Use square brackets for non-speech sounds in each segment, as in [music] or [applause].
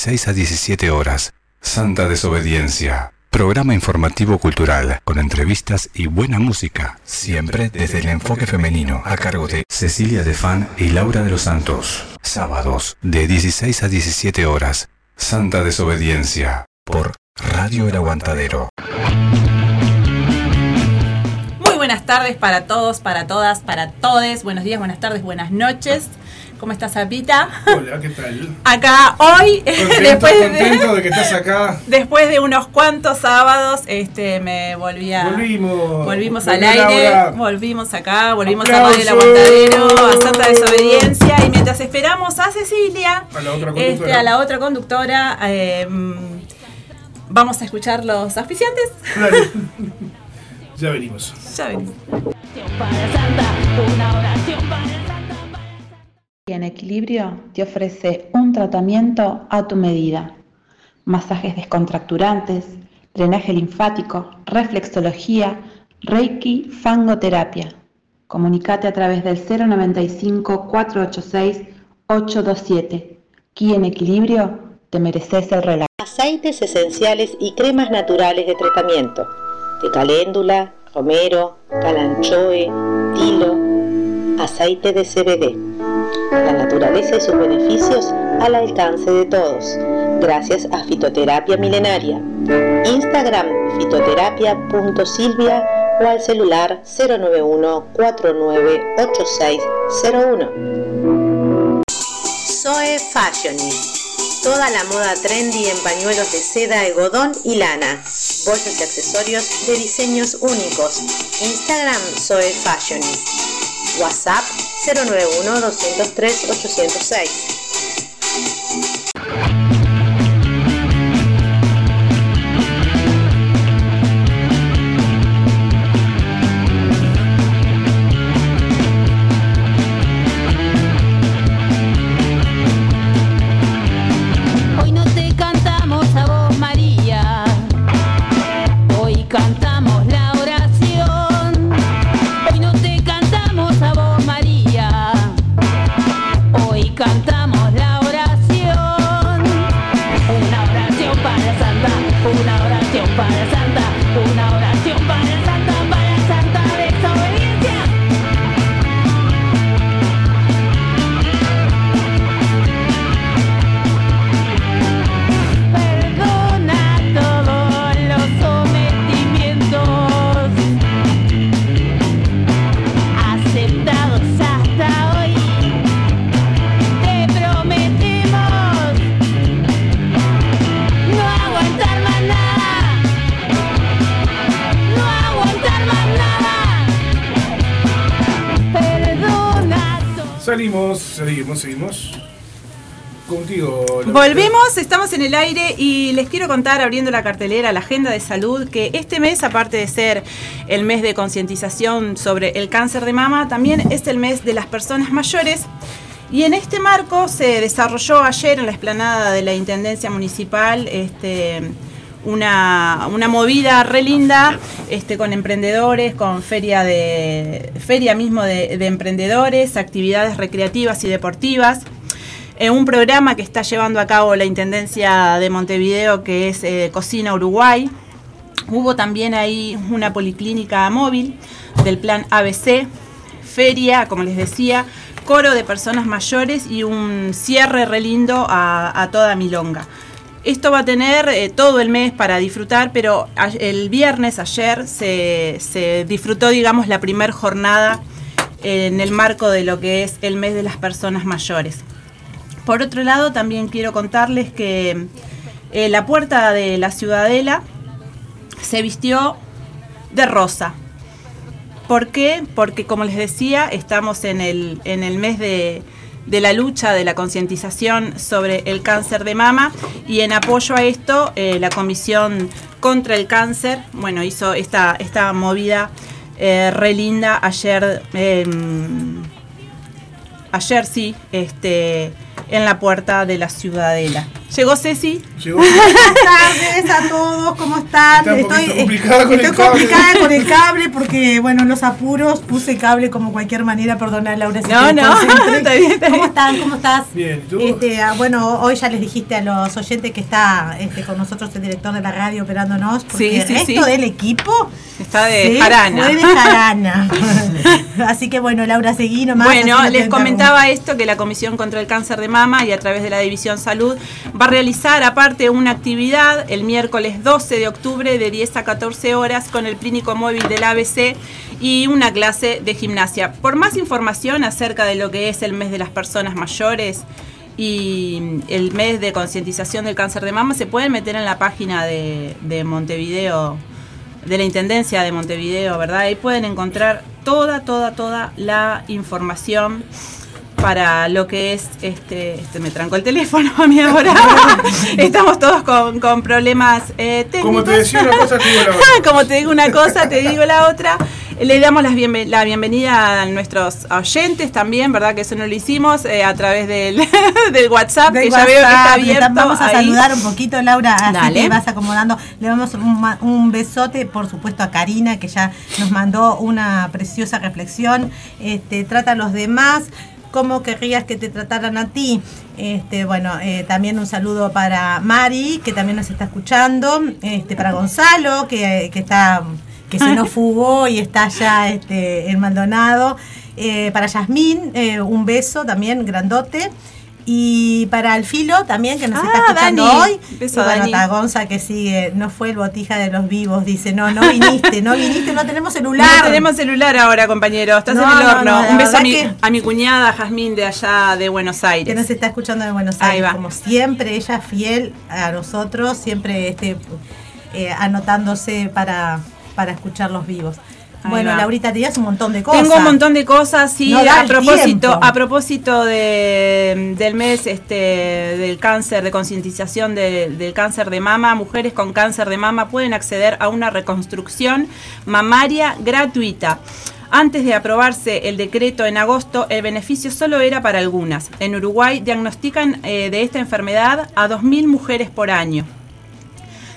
16 a 17 horas. Santa Desobediencia. Programa informativo cultural, con entrevistas y buena música, siempre desde el enfoque femenino, a cargo de Cecilia Defan y Laura de los Santos. Sábados, de 16 a 17 horas. Santa Desobediencia, por Radio El Aguantadero. Muy buenas tardes para todos, para todas, para todes. Buenos días, buenas tardes, buenas noches. ¿Cómo estás, Zapita? Hola, ¿qué tal? Acá hoy, [laughs] Contento, después, contento de, de que estás acá. después de unos cuantos sábados, este, me volví a... Volvimos. Volvimos al aire, volvimos acá, volvimos a Aplausos. Radio El Aguantadero, a Santa Desobediencia y mientras esperamos a Cecilia, A la otra este, conductora. a la otra conductora, eh, vamos a escuchar los auspiciantes. Dale. ya venimos. Ya venimos. Oración para Santa, una oración para Santa. En equilibrio te ofrece un tratamiento a tu medida. Masajes descontracturantes, drenaje linfático, reflexología, reiki, fangoterapia. Comunicate a través del 095-486-827. Aquí en equilibrio te mereces el relajo. Aceites esenciales y cremas naturales de tratamiento. De caléndula, romero, calanchoe, tilo, aceite de CBD. La naturaleza y sus beneficios al alcance de todos. Gracias a Fitoterapia Milenaria. Instagram fitoterapia.silvia o al celular 091 498601. Zoe Fashionist. Toda la moda trendy en pañuelos de seda, algodón y lana. Bolsos y accesorios de diseños únicos. Instagram Zoe Fashionist. WhatsApp 091 venimos, seguimos, seguimos. Contigo. Volvemos, estamos en el aire y les quiero contar, abriendo la cartelera, la agenda de salud, que este mes, aparte de ser el mes de concientización sobre el cáncer de mama, también es el mes de las personas mayores. Y en este marco se desarrolló ayer en la explanada de la Intendencia Municipal este, una, una movida re linda este, con emprendedores, con feria, de, feria mismo de, de emprendedores, actividades recreativas y deportivas en un programa que está llevando a cabo la Intendencia de Montevideo, que es eh, Cocina Uruguay. Hubo también ahí una policlínica móvil del plan ABC, feria, como les decía, coro de personas mayores y un cierre re lindo a, a toda Milonga. Esto va a tener eh, todo el mes para disfrutar, pero el viernes, ayer, se, disfrutó, digamos, la primer jornada en el marco de lo que es el mes de las personas mayores. Por otro lado, también quiero contarles que eh, la puerta de la Ciudadela se vistió de rosa. ¿Por qué? Porque, como les decía, estamos en el, en el mes de, de la lucha, de la concientización sobre el cáncer de mama y en apoyo a esto, eh, la Comisión contra el Cáncer, bueno, hizo esta, esta movida eh, re linda ayer. em, ayer sí, este, en la puerta de la Ciudadela. Llegó Ceci. Llegó. [laughs] Buenas tardes a todos, ¿cómo están? Está estoy complicada con el estoy cable. complicada con el cable porque, bueno, los apuros, puse cable como cualquier manera, perdona Laura. si No, no, [laughs] está bien, está ¿Cómo están? ¿Cómo estás? Bien, ¿y tú? Este, ah, bueno, hoy ya les dijiste a los oyentes que está este, con nosotros el director de la radio operándonos, porque Sí, el sí, resto sí. del equipo Está de se jarana. fue de [laughs] jarana. Así que bueno, Laura, seguí nomás. Bueno, les comentaba esto que la Comisión contra el Cáncer de Mama y a través de la División Salud va a realizar aparte una actividad el miércoles 12 de octubre de 10 a 14 horas con el clínico móvil del ABC y una clase de gimnasia. Por más información acerca de lo que es el mes de las personas mayores y el mes de concientización del cáncer de mama, se pueden meter en la página de, de Montevideo de la Intendencia de Montevideo, ¿verdad? Ahí pueden encontrar toda, toda, toda la información para lo que es este, este me trancó el teléfono a mí ahora. Estamos todos con, con problemas eh, técnicos. Como te decía una cosa, te digo la otra. [laughs] Como te digo una cosa, te digo la otra. Le damos las la bienvenida a nuestros oyentes también, ¿verdad? Que eso no lo hicimos eh, a través del, [laughs] del WhatsApp, Del que ya veo que está abierto. Vamos a ahí. saludar un poquito, Laura, así Dale. te vas acomodando. Le damos un besote, por supuesto, a Karina, que ya nos mandó una preciosa reflexión. Este, trata a los demás. ¿Cómo querrías que te trataran a ti? Este, bueno, eh, también un saludo para Mari, que también nos está escuchando, este, para Gonzalo, que, que está que se nos [laughs] fugó y está ya este, en Maldonado. Eh, para Yasmín, eh, un beso también grandote. Y para el filo también, que nos Ah, está escuchando Dani. hoy. Beso, y bueno, Dani. está Gonza que sigue, no fue el botija de los vivos, dice, no, no viniste, no viniste, no tenemos celular. No tenemos celular ahora, compañero. Estás No, en el no, horno. no, Un beso a mi, que- a mi cuñada Jazmín de allá de Buenos que Aires. nos está escuchando de Buenos Ahí Aires, va. como siempre, ella fiel a nosotros, siempre este, eh, anotándose para, para escuchar los vivos. Ahí bueno, va. Laurita, tenías un montón de cosas. Tengo un montón de cosas, sí, No a propósito, tiempo. a propósito de, del mes este, del cáncer, de concientización de- del cáncer de mama, mujeres con cáncer de mama pueden acceder a una reconstrucción mamaria gratuita. Antes de aprobarse el decreto en agosto, el beneficio solo era para algunas. En Uruguay diagnostican eh, de esta enfermedad a 2.000 mujeres por año.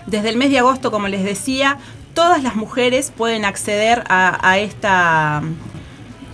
Desde el mes de agosto, como les decía, todas las mujeres pueden acceder a, a esta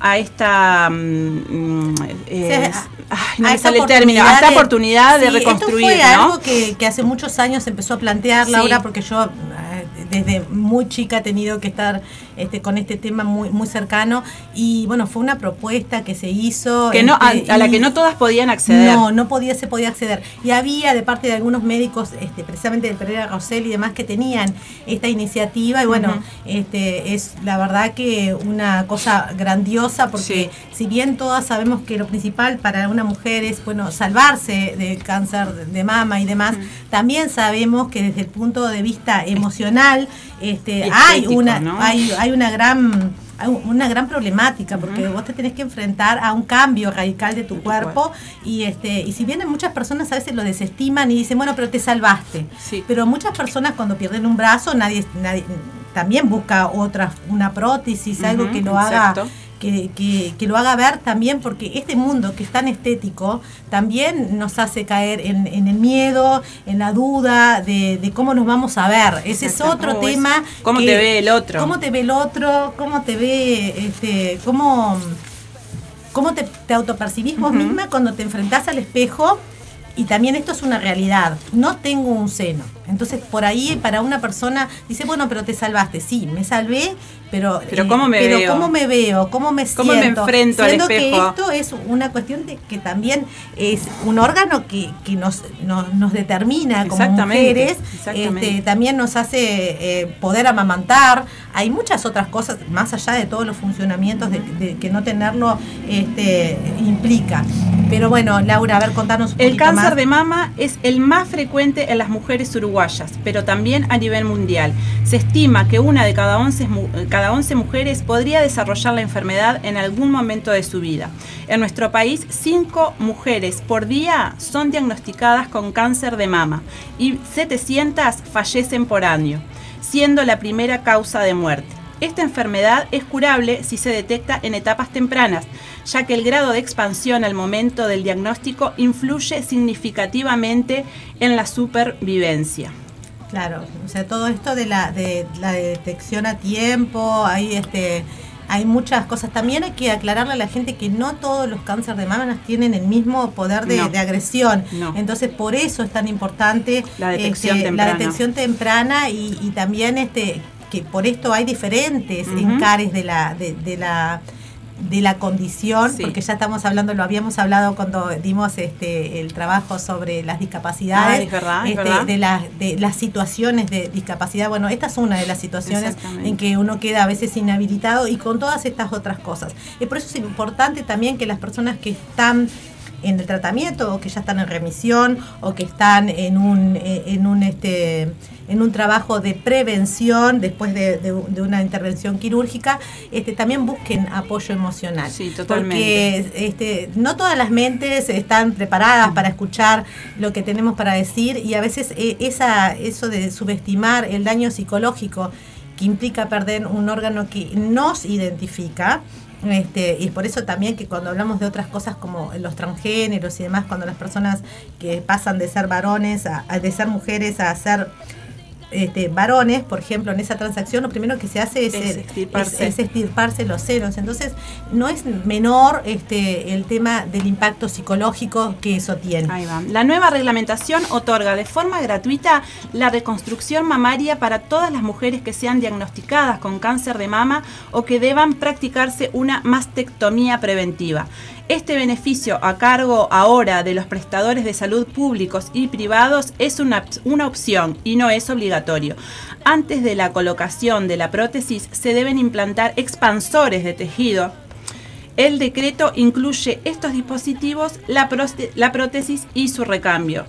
a esta mm, eh, Sí, ay, no me sale el término, a esta oportunidad de Sí, reconstruir, Esto fue ¿no? algo que, que hace muchos años empezó a plantear, Sí. Laura, porque yo eh, desde muy chica he tenido que estar este, con este tema muy, muy cercano. Y bueno, fue una propuesta que se hizo. que no a, este, a la que no todas podían acceder. No, no podía, se podía acceder. Y había de parte de algunos médicos, este, precisamente del Pereira Rosell y demás, que tenían esta iniciativa. Y bueno, este, es la verdad que una cosa grandiosa, porque si bien todas sabemos que lo principal para una mujer es bueno salvarse del cáncer de mama y demás, también sabemos que desde el punto de vista emocional, este, hay una, ¿no? hay, hay una gran hay una gran problemática porque vos te tenés que enfrentar a un cambio radical de tu cuerpo y este y si bien muchas personas a veces lo desestiman y dicen bueno pero te salvaste Sí. pero muchas personas cuando pierden un brazo nadie nadie también busca otra una prótesis algo que lo haga. Que, que- que lo haga ver también, porque este mundo que es tan estético también nos hace caer en, en el miedo, en la duda de, de cómo nos vamos a ver. Ese es otro Oh, es- tema. ¿cómo que- te ve el otro? ¿Cómo te ve el otro? ¿Cómo te ve, este, cómo, cómo te, te autopercibís vos misma cuando te enfrentás al espejo? Y también esto es una realidad. No tengo un seno. Entonces, por ahí, para una persona, dice, bueno, pero te salvaste. Sí, me salvé, pero. Pero ¿cómo me pero veo? ¿cómo me veo? ¿Cómo me ¿Cómo me siento? enfrento al Siendo espejo? que esto es una cuestión de que también es un órgano que, que nos, nos, nos determina como Exactamente, mujeres. exactamente. Este, también nos hace eh, poder amamantar. Hay muchas otras cosas, más allá de todos los funcionamientos de, de que no tenerlo este, implica. Pero bueno, Laura, a ver, contanos un El cáncer más. de mama es el más frecuente en las mujeres uruguayas, pero también a nivel mundial. Se estima que una de cada 11, mu- cada 11 mujeres podría desarrollar la enfermedad en algún momento de su vida. En nuestro país, 5 mujeres por día son diagnosticadas con cáncer de mama y 700 fallecen por año, siendo la primera causa de muerte. Esta enfermedad es curable si se detecta en etapas tempranas, ya que el grado de expansión al momento del diagnóstico influye significativamente en la supervivencia. Claro, o sea, todo esto de la, de la detección a tiempo, hay este hay muchas cosas. También hay que aclararle a la gente que no todos los cánceres de mama tienen el mismo poder de, No. de agresión. No. Entonces, por eso es tan importante La detección este, temprana. la detección temprana y, y también este que por esto hay diferentes Ujú. encares de la de, de la de la condición, Sí. porque ya estamos hablando, lo habíamos hablado cuando dimos este el trabajo sobre las discapacidades, Ah, es verdad, es este, verdad. de las de las situaciones de discapacidad. Bueno, esta es una de las situaciones en que uno queda a veces inhabilitado y con todas estas otras cosas. Y por eso es importante también que las personas que están en el tratamiento o que ya están en remisión o que están en un eh, en un este en un trabajo de prevención después de, de- de una intervención quirúrgica este también busquen apoyo emocional Sí, totalmente. porque este, no todas las mentes están preparadas para escuchar lo que tenemos para decir y a veces eh, esa, eso de subestimar el daño psicológico que implica perder un órgano que nos identifica. Este, y por eso también que cuando hablamos de otras cosas como los transgéneros y demás, cuando las personas que pasan de ser varones a, a- de ser mujeres a ser este, varones, por ejemplo, en esa transacción, lo primero que se hace es, Es eh, extirparse. es- es extirparse los senos. Entonces, no es menor este, el tema del impacto psicológico que eso tiene. Ahí va. La nueva reglamentación otorga de forma gratuita la reconstrucción mamaria para todas las mujeres que sean diagnosticadas con cáncer de mama o que deban practicarse una mastectomía preventiva. Este beneficio a cargo ahora de los prestadores de salud públicos y privados es una, una opción y no es obligatorio. Antes de la colocación de la prótesis se deben implantar expansores de tejido el decreto incluye estos dispositivos, la, la prótesis y su recambio.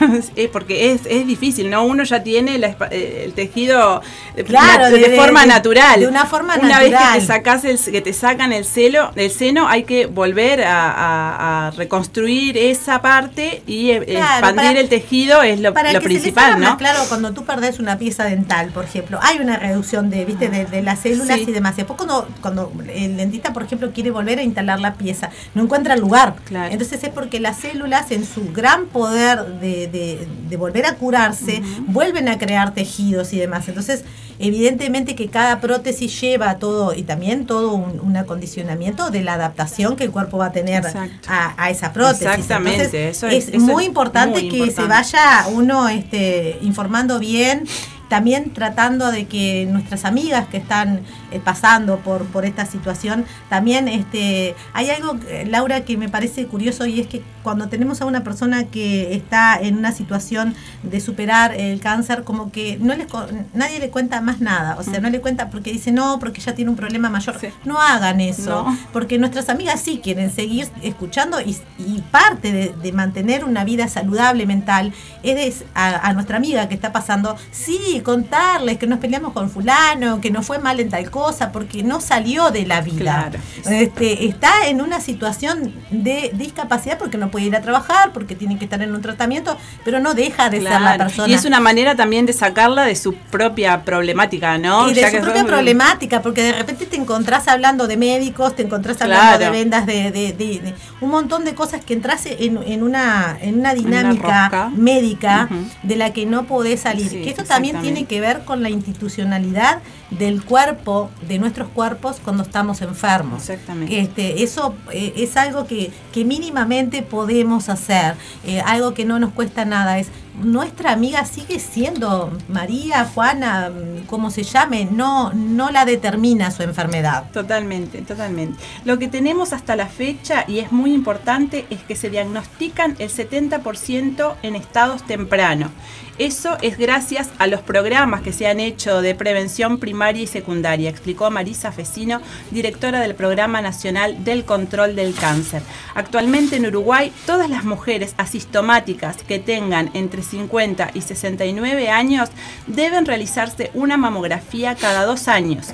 [laughs] Eh, Porque es, es difícil, ¿no? Uno ya tiene la eh, el tejido de, Claro, de- de, de- forma de- natural. de una forma una vez que te, sacas el, que te sacan el, celo, el seno, hay que volver a, a- a reconstruir esa parte y eh, Claro, expandir para- el tejido es lo, Para lo que se les principal, más ¿no? claro, cuando tú perdés una pieza dental, por ejemplo, hay una reducción de, ¿viste? de, de las células Sí. y demás. Después cuando, cuando el dentista, por ejemplo, quiere volver a instalar la pieza, no encuentra lugar. Claro. Entonces es porque las células, en su gran poder de, de- de volver a curarse, vuelven a crear tejidos y demás. Entonces, evidentemente que cada prótesis lleva todo, y también todo un, un acondicionamiento de la adaptación que el cuerpo va a tener a, a esa prótesis. Exactamente, Entonces, eso es- es, eso muy es importante muy que se vaya uno este, informando bien, también tratando de que nuestras amigas que están eh, pasando por, por esta situación, también este, hay algo, eh, Laura, que me parece curioso y es que cuando tenemos a una persona que está en una situación de superar el cáncer, como que no les, nadie le cuenta más nada, o sea, no le cuenta porque dice no, porque ya tiene un problema mayor. Sí. No hagan eso, No. porque nuestras amigas sí quieren seguir escuchando y, y parte de, de mantener una vida saludable mental es a, a nuestra amiga que está pasando, sí sí, contarles que nos peleamos con fulano, que nos fue mal en tal cosa, porque no salió de la vida. Claro. Este, está en una situación de discapacidad porque no puede ir a trabajar, porque tiene que estar en un tratamiento, pero no deja de ser la persona. Y es una manera también de sacarla de su propia problemática, ¿no? y de Ya su que propia son- problemática, porque de repente te encontrás hablando de médicos, te encontrás hablando Claro. de vendas, de, de- de- de un montón de cosas que entras en, en una, en una dinámica médica de la que no podés salir. Sí, que esto también. Tiene que ver con la institucionalidad del cuerpo, de nuestros cuerpos cuando estamos enfermos. Exactamente. Este, eso eh, es algo que, que mínimamente podemos hacer, eh, algo que no nos cuesta nada. Es nuestra amiga sigue siendo María, Juana, mm, como se llame, no, no la determina su enfermedad. Totalmente, totalmente. Lo que tenemos hasta la fecha, y es muy importante, es que se diagnostican el 70% en estados tempranos. Eso es gracias a los programas que se han hecho de prevención primaria y secundaria, explicó Marisa Fecino, directora del Programa Nacional del Control del Cáncer. Actualmente en Uruguay, todas las mujeres asintomáticas que tengan entre 50 y 69 años deben realizarse una mamografía cada dos años.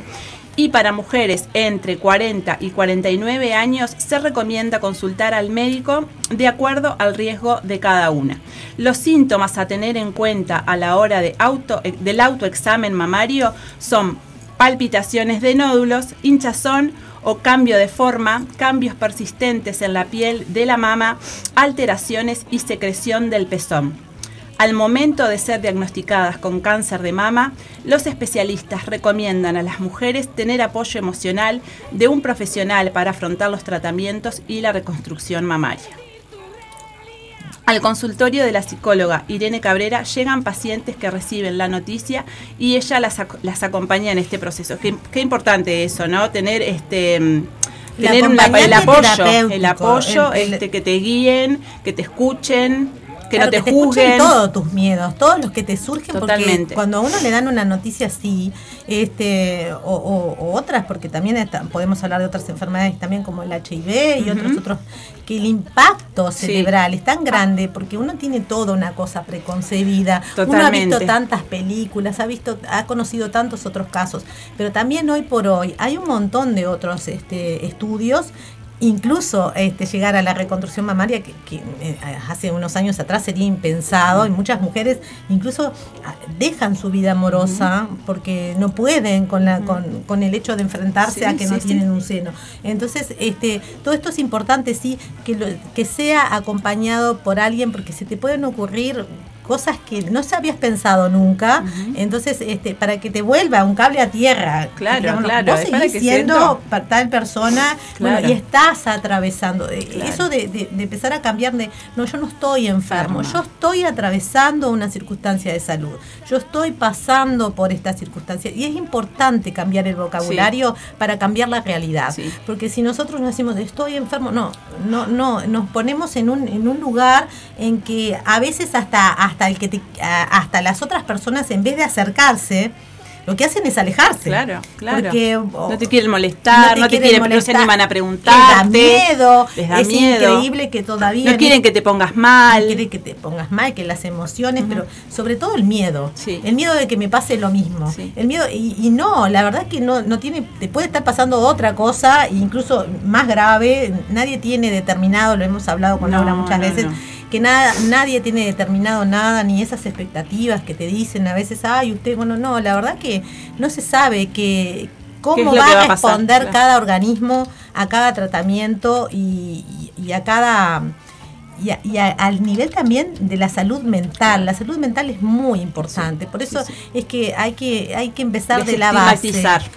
Y para mujeres entre 40 y 49 años se recomienda consultar al médico de acuerdo al riesgo de cada una. Los síntomas a tener en cuenta a la hora eh, del autoexamen mamario son palpitaciones de nódulos, hinchazón o cambio de forma, cambios persistentes en la piel de la mama, alteraciones y secreción del pezón. Al momento de ser diagnosticadas con cáncer de mama, los especialistas recomiendan a las mujeres tener apoyo emocional de un profesional para afrontar los tratamientos y la reconstrucción mamaria. Al consultorio de la psicóloga Irene Cabrera llegan pacientes que reciben la noticia y ella las, ac- las acompaña en este proceso. Qué, qué importante eso, ¿no? Tener este mm, tener el apoyo, el apoyo, el- el- este, que te guíen, que te escuchen, que Claro, no te, te escuchen juzguen. todos tus miedos, todos los que te surgen, porque Totalmente. cuando a uno le dan una noticia así, este, o, o- o otras, porque también está- podemos hablar de otras enfermedades también como el HIV y otros otros, que el impacto Sí. cerebral es tan grande porque uno tiene toda una cosa preconcebida, uno ha Totalmente. visto tantas películas, ha visto, ha conocido tantos otros casos, pero también hoy por hoy hay un montón de otros este, estudios incluso este, llegar a la reconstrucción mamaria que, que, eh, hace unos años atrás sería impensado y muchas mujeres incluso ah, dejan su vida amorosa porque no pueden con la con, con el hecho de enfrentarse Sí, a que no sí. tienen un seno. Entonces este todo esto es importante sí que lo- que sea acompañado por alguien porque se te pueden ocurrir cosas que no se habías pensado nunca, entonces este para que te vuelva un cable a tierra. Claro, Digamos, claro, Vos seguís que siendo siento- tal persona bueno, y estás atravesando. Eh, Claro. Eso de, de- de empezar a cambiar de, no, yo no estoy enfermo, yo estoy atravesando una circunstancia de salud, yo estoy pasando por esta circunstancia. Y es importante cambiar el vocabulario para cambiar la realidad. Sí. Porque si nosotros no decimos estoy enfermo, no, no, no, nos ponemos en un, en un lugar en que a veces hasta, hasta el que te, hasta las otras personas en vez de acercarse, lo que hacen es alejarse. Claro, claro. Porque, no te quieren molestar, no te, quieren quieren, no se molestar, animan a Les preguntarte. da miedo. les da es miedo. increíble que todavía. No quieren que te pongas mal. no quieren que te pongas mal, que las emociones, pero sobre todo el miedo. Sí. El miedo de que me pase lo mismo. Sí. El miedo, y, y no, la verdad que no, no tiene, te puede estar pasando otra cosa, incluso más grave. Nadie tiene determinado, lo hemos hablado con Laura muchas veces. Que nada, nadie tiene determinado nada, ni esas expectativas que te dicen a veces, ay, usted, bueno, no, la verdad que no se sabe que ¿Qué cómo va, que va a a pasar? responder Claro. cada organismo a cada tratamiento y, y- y a cada y, a- y a- al nivel también de la salud mental. La salud mental es muy importante. Por eso sí, es que hay que hay que empezar de la base.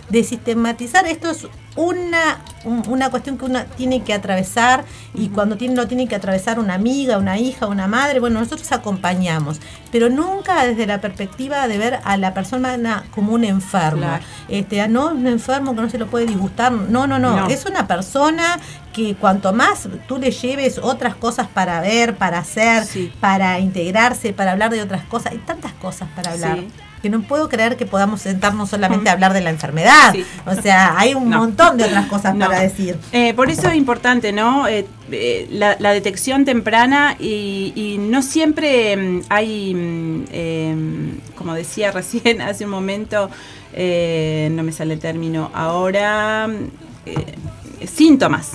De sistematizar. Esto es una, un- una cuestión que uno tiene que atravesar y cuando tiene, lo tiene que atravesar una amiga, una hija, una madre, bueno, nosotros acompañamos, pero nunca desde la perspectiva de ver a la persona como un enfermo. Claro. Este, no, un enfermo que no se lo puede disgustar. No, no, no, No. Es una persona que cuanto más tú le lleves otras cosas para ver, para hacer, Sí. para integrarse, para hablar de otras cosas, hay tantas cosas para hablar. Sí. Que no puedo creer que podamos sentarnos solamente a hablar de la enfermedad. Sí. O sea, hay un [laughs] No. montón de otras cosas [laughs] No. para decir. Eh, por eso es importante, ¿no? Eh, eh, la, la detección temprana y, y no siempre mm, hay, mm, eh, como decía [laughs] recién hace un momento, eh, no me sale el término ahora, eh, síntomas.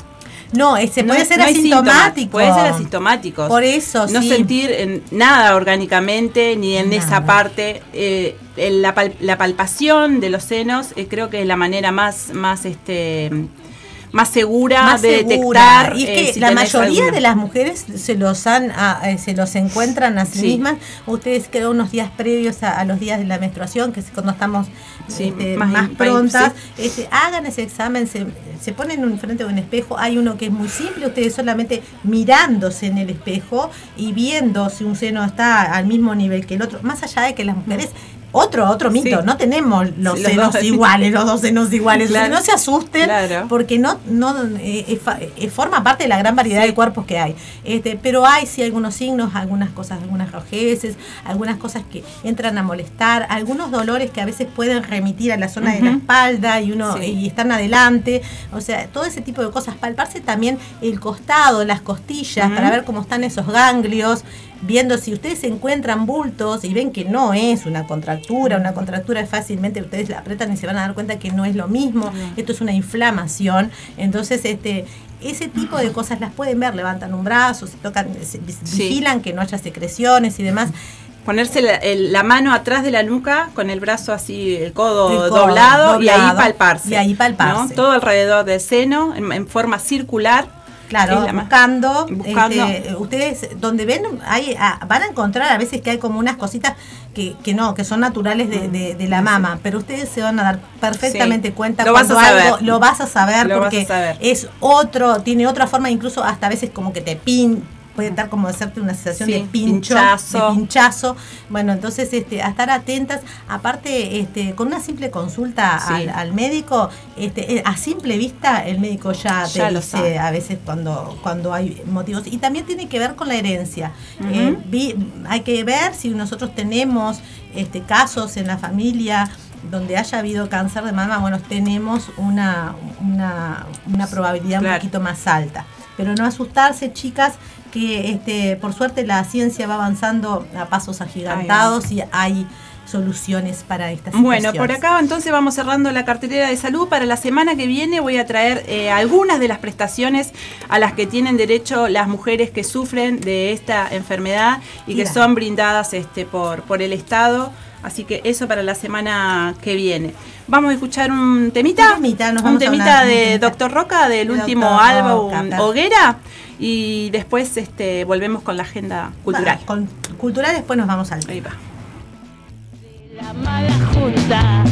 No, No puede ser no asintomático. Puede ser asintomático. Por eso, No sí. sentir en nada orgánicamente ni en esa parte. Eh, el- la, pal- la palpación de los senos eh, creo que es la manera más, más este más segura más de segura. detectar. Y es eh, que si la mayoría alguna. de las mujeres se los han a- eh, se los encuentran a sí, Sí. mismas. Ustedes creo unos días previos a, a los días de la menstruación, que es cuando estamos Sí, este, más prontas, este, hagan ese examen, se, se ponen en frente de un espejo. Hay uno que es muy simple, ustedes solamente mirándose en el espejo y viendo si un seno está al mismo nivel que el otro, más allá de que las mujeres otro, otro mito, Sí. no tenemos los senos dos. iguales, los dos senos iguales. [laughs] Claro. No se asusten, Claro. porque no, no eh, eh, forma parte de la gran variedad de cuerpos que hay. Este, pero hay sí algunos signos, algunas cosas, algunas rojeces, algunas cosas que entran a molestar, algunos dolores que a veces pueden remitir a la zona de la espalda y uno Sí. y están adelante. O sea, todo ese tipo de cosas. Palparse también el costado, las costillas, para ver cómo están esos ganglios viendo si ustedes encuentran bultos y ven que no es una contractura, una contractura es fácilmente ustedes la apretan y se van a dar cuenta que no es lo mismo, esto es una inflamación, entonces este ese tipo de cosas las pueden ver, levantan un brazo, se tocan, se Sí. vigilan que no haya secreciones y demás. Ponerse la, el- la mano atrás de la nuca con el brazo así, el codo, El codo doblado, y ahí palparse. y ahí palparse. ¿no? Todo alrededor del seno, en, en forma circular. Claro, buscando, buscando. este, ustedes donde ven, hay, ah, van a encontrar a veces que hay como unas cositas que, que no, que son naturales de, de- de la mama, pero ustedes se van a dar perfectamente Sí. cuenta Lo vas cuando saber. algo lo vas a saber Lo porque a saber. es otro, tiene otra forma, incluso hasta a veces como que te pin puede dar como hacerte una sensación Sí, de pincho, pinchazo. de pinchazo. Bueno, entonces este, a estar atentas, aparte este, con una simple consulta Sí. al, al médico, este, eh, a simple vista el médico ya te Ya lo dice sabe. a veces cuando, cuando hay motivos. Y también tiene que ver con la herencia. Eh, vi- hay que ver si nosotros tenemos este, casos en la familia donde haya habido cáncer de mama, bueno, tenemos una, una, una probabilidad Claro. un poquito más alta. Pero no asustarse, chicas, que este, por suerte la ciencia va avanzando a pasos agigantados y hay soluciones para estas Bueno, por acá entonces vamos cerrando la cartelera de salud. Para la semana que viene voy a traer eh, algunas de las prestaciones a las que tienen derecho las mujeres que sufren de esta enfermedad y que son brindadas este, por, por el Estado. Así que eso para la semana que viene. Vamos a escuchar un temita. Un temita, nos un vamos a temita un de. Doctor Roca del De último álbum. Hoguera. Y después este, volvemos con la agenda cultural. Con cultural después nos vamos al va. La mala junta.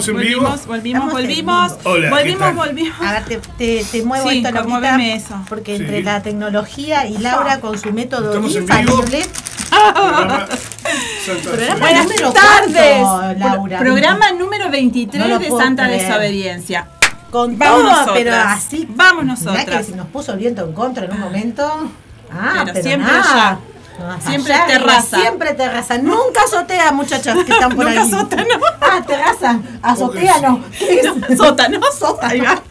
Estamos en vivo. Volvimos, volvimos, volvimos. vivo. Hola, ¿qué volvimos, volvimos. A ver, te, te, te muevo Sí, esto, Laurita, conmuéveme eso. Porque Sí. entre la tecnología y Laura con su método Estamos infalible. Programa. [laughs] Buenas número tardes. cuánto, Laura? Pro- programa número 23 No lo de Santa creer. Desobediencia. Con Vamos todo, nosotras. pero así. Vamos Mirá que se nos puso el viento en contra en un momento. Ah, Pero pero, siempre nada. allá. No, Siempre allá, terraza. Siempre terraza. Nunca azotea, muchachos que están por [laughs] Nunca ahí. sótano. Terraza. Azotea sí. no. ¿Qué es? [laughs] Sótano. [laughs] Sótano. Va.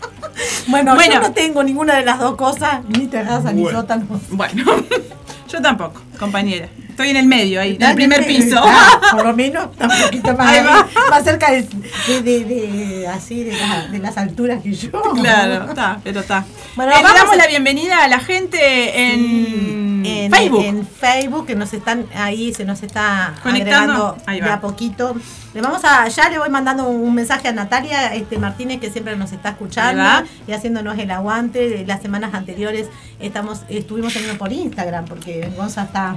Bueno, Bueno. yo no tengo ninguna de las dos cosas, ni terraza ni Bueno. sótano. Bueno, [laughs] yo tampoco, compañera. Estoy en el medio ahí, en el primer piso. Ah, por lo menos, está un poquito más, Ahí va. más cerca de, de, de- de- así, de, la- de las alturas que yo. Claro, está, pero está. Bueno, Eh, le damos a- la bienvenida a la gente en, en Facebook. En Facebook, que nos están ahí, se nos está Conectando. agregando de a poquito. Le vamos a, ya le voy mandando un mensaje a Natalia este Martínez, que siempre nos está escuchando y haciéndonos el aguante. Las semanas anteriores estamos, estuvimos teniendo por Instagram, porque Gonza está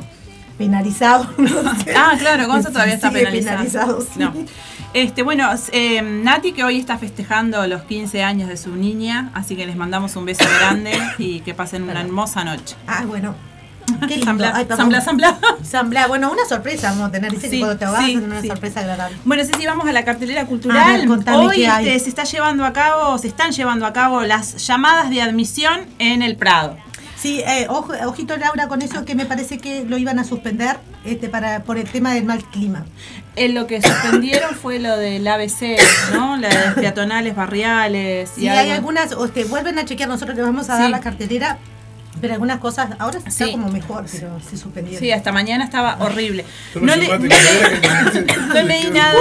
penalizado. [laughs] no sé. Ah, claro, Gonza todavía está penalizado. penalizado, sí. No. Este, bueno, eh, Nati que hoy está festejando los 15 años de su niña, así que les mandamos un beso grande y que pasen una hermosa noche. Ah, bueno. Qué. Sambla, Ay. Bueno, una sorpresa vamos a tener. Dice Sí, que cuando te vas sí, a tener una sí. sorpresa agradable. Bueno, Ceci, vamos a la cartelera cultural. ver, contame Hoy este, se está llevando a cabo, se están llevando a cabo las llamadas de admisión en el Prado. Sí, eh, ojo- ojito Laura con eso que me parece que lo iban a suspender este para por el tema del mal clima. En lo que suspendieron fue lo del ABC, ¿no? La de peatonales barriales. Sí, hay algunas, o te vuelven a chequear, nosotros les vamos a dar Sí. la cartelera, pero algunas cosas ahora está Sí. como mejor, pero se suspendieron. Sí, hasta mañana estaba horrible. Tome No, le- no- [laughs] leí nada.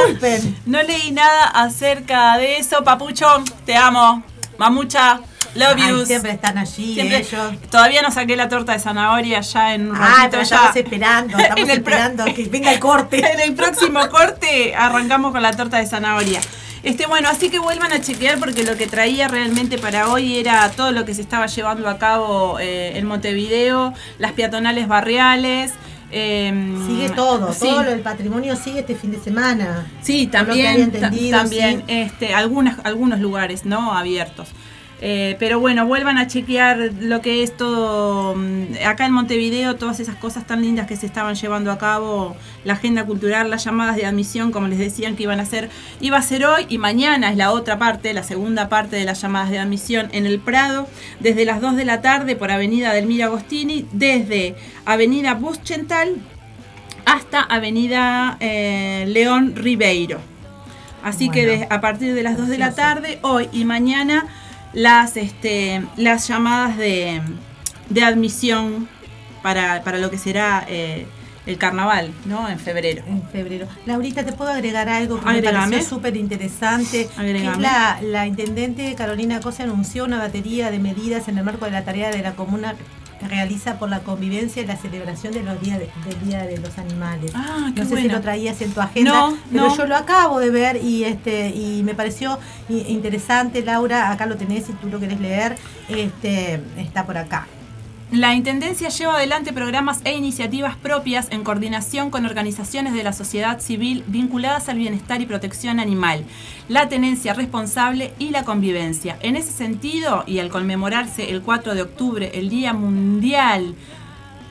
No leí nada acerca de eso, Papucho. Te amo. Mamucha. Love Ay, you. siempre están allí Siempre- ellos. Todavía no saqué la torta de zanahoria ya en un Ah, ratito pero ya. estamos esperando, [laughs] estamos el esperando que venga el corte. [laughs] En el próximo corte arrancamos con la torta de zanahoria. Este, bueno, así que vuelvan a chequear porque lo que traía realmente para hoy era todo lo que se estaba llevando a cabo eh, en Montevideo, las peatonales barriales. em, Sigue todo, sí. todo lo del patrimonio sigue este fin de semana. Sí, también, también sí. este, algunas, algunos lugares no abiertos. Eh, pero bueno, vuelvan a chequear lo que es todo, mm, acá en Montevideo, todas esas cosas tan lindas que se estaban llevando a cabo, la agenda cultural, las llamadas de admisión, como les decían que iban a hacer, iba a ser hoy y mañana es la otra parte, la segunda parte de las llamadas de admisión en el Prado, desde las 2 de la tarde por Avenida Delmira Agostini, desde Avenida Buschental hasta Avenida eh, León Ribeiro. Así que Bueno, a partir de las 2 de la tarde, hoy y mañana, las, este, las llamadas de, de admisión para, para lo que será eh, el carnaval, ¿no? En febrero. En febrero. Laurita, ¿te puedo agregar algo que Agregame. me pareció súper interesante? La, la intendente Carolina Cosa anunció una batería de medidas en el marco de la tarea de la comuna realiza por la convivencia y la celebración de los días de- del Día de los Animales. Ah, qué no sé si lo traías en tu agenda, No, pero no. yo lo acabo de ver y este y me pareció interesante, Laura, acá lo tenés si tú lo querés leer, este está por acá. La Intendencia lleva adelante programas e iniciativas propias en coordinación con organizaciones de la sociedad civil vinculadas al bienestar y protección animal, la tenencia responsable y la convivencia. En ese sentido, y al conmemorarse el 4 de octubre, el Día Mundial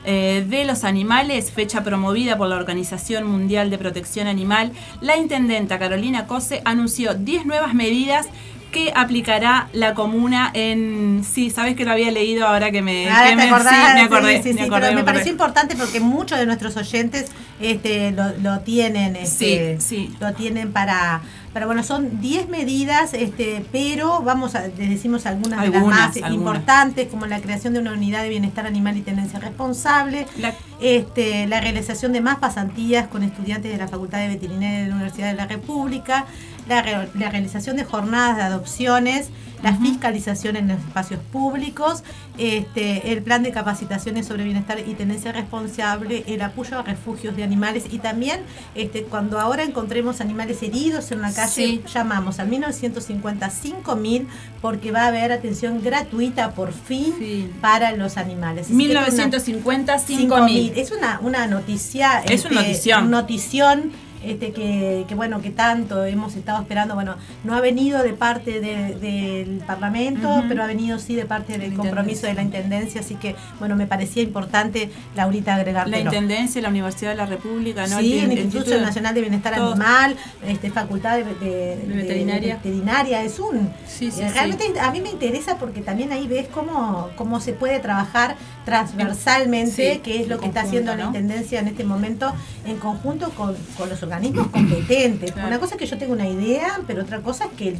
eh, de los Animales, fecha promovida por la Organización Mundial de Protección Animal, la intendenta Carolina Cose anunció 10 nuevas medidas que aplicará la comuna en... Sí, sabes que lo había leído ahora que me... Ahora que te me, acordás, sí, me acordé, sí, sí, me acordé, pero me pareció importante porque muchos de nuestros oyentes este, lo, lo tienen, este, Sí, sí. lo tienen para, para bueno, son 10 medidas, este, pero vamos a, les decimos algunas, de las más algunas. importantes, como la creación de una unidad de bienestar animal y tenencia responsable, La- este, la realización de más pasantías con estudiantes de la Facultad de Veterinaria de la Universidad de la República, la, re- la realización de jornadas de adopciones, la fiscalización en los espacios públicos, este, el plan de capacitaciones sobre bienestar y tenencia responsable, el apoyo a refugios de animales y también este, cuando ahora encontremos animales heridos en la calle, Sí. llamamos al 1955 mil porque va a haber atención gratuita por fin Sí. para los animales. Así que es una- 1950, 5.000. 5000. Es una, una noticia. Es una notición. notición. Este, que, que bueno, que tanto hemos estado esperando, bueno, no ha venido de parte de- del Parlamento, pero ha venido sí de parte del compromiso de la Intendencia, así que bueno, me parecía importante, Laurita, agregártelo. La Intendencia, la Universidad de la República, ¿no? Sí, El- el el Instituto Nacional de Bienestar todos. Animal, este, Facultad de, de- de- veterinaria. veterinaria, es un... Sí, sí, eh, sí. realmente a mí me interesa porque también ahí ves cómo, cómo se puede trabajar transversalmente, que es lo que está haciendo la. Intendencia en este momento, en conjunto con, con los organismos competentes. Claro. Una cosa es que yo tenga una idea, pero otra cosa es que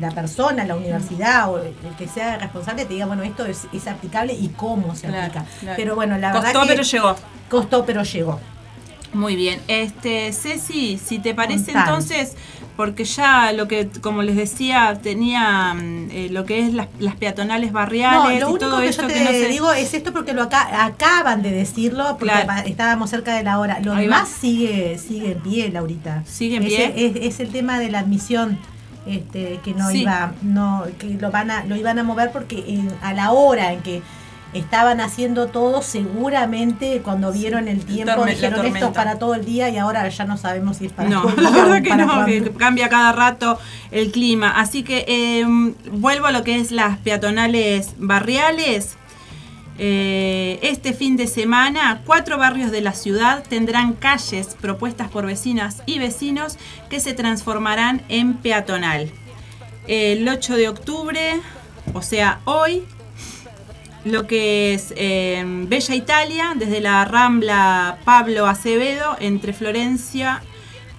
la persona, la universidad o el que sea responsable te diga, bueno, esto es, es aplicable y cómo se Claro, aplica. claro. Pero bueno, la Costó, verdad que pero llegó. costó, pero llegó. Muy bien. Este, Ceci, si te parece entonces, porque ya lo que, como les decía, tenía eh, lo que es las, las peatonales No, barriales lo y único todo que esto yo te que no se... digo es esto porque lo acá, acaban de decirlo, porque Claro. estábamos cerca de la hora. Lo Ahí demás va. sigue, sigue en pie, Laurita. ¿Sigue en pie? Es, es el tema de la admisión. Este, que no Sí. iba, no, que lo van a, lo iban a mover porque en- a la hora en que estaban haciendo todo, seguramente cuando vieron el tiempo Torme- dijeron esto es para todo el día y ahora ya no sabemos si es para No, [laughs] la verdad que no, que cambia cada rato el clima. Así que eh, vuelvo a lo que es las peatonales barriales. Eh, este fin de semana, cuatro barrios de la ciudad tendrán calles propuestas por vecinas y vecinos que se transformarán en peatonal. El 8 de octubre, o sea, hoy, lo que es eh, Bella Italia, desde la Rambla Pablo Acevedo, entre Florencia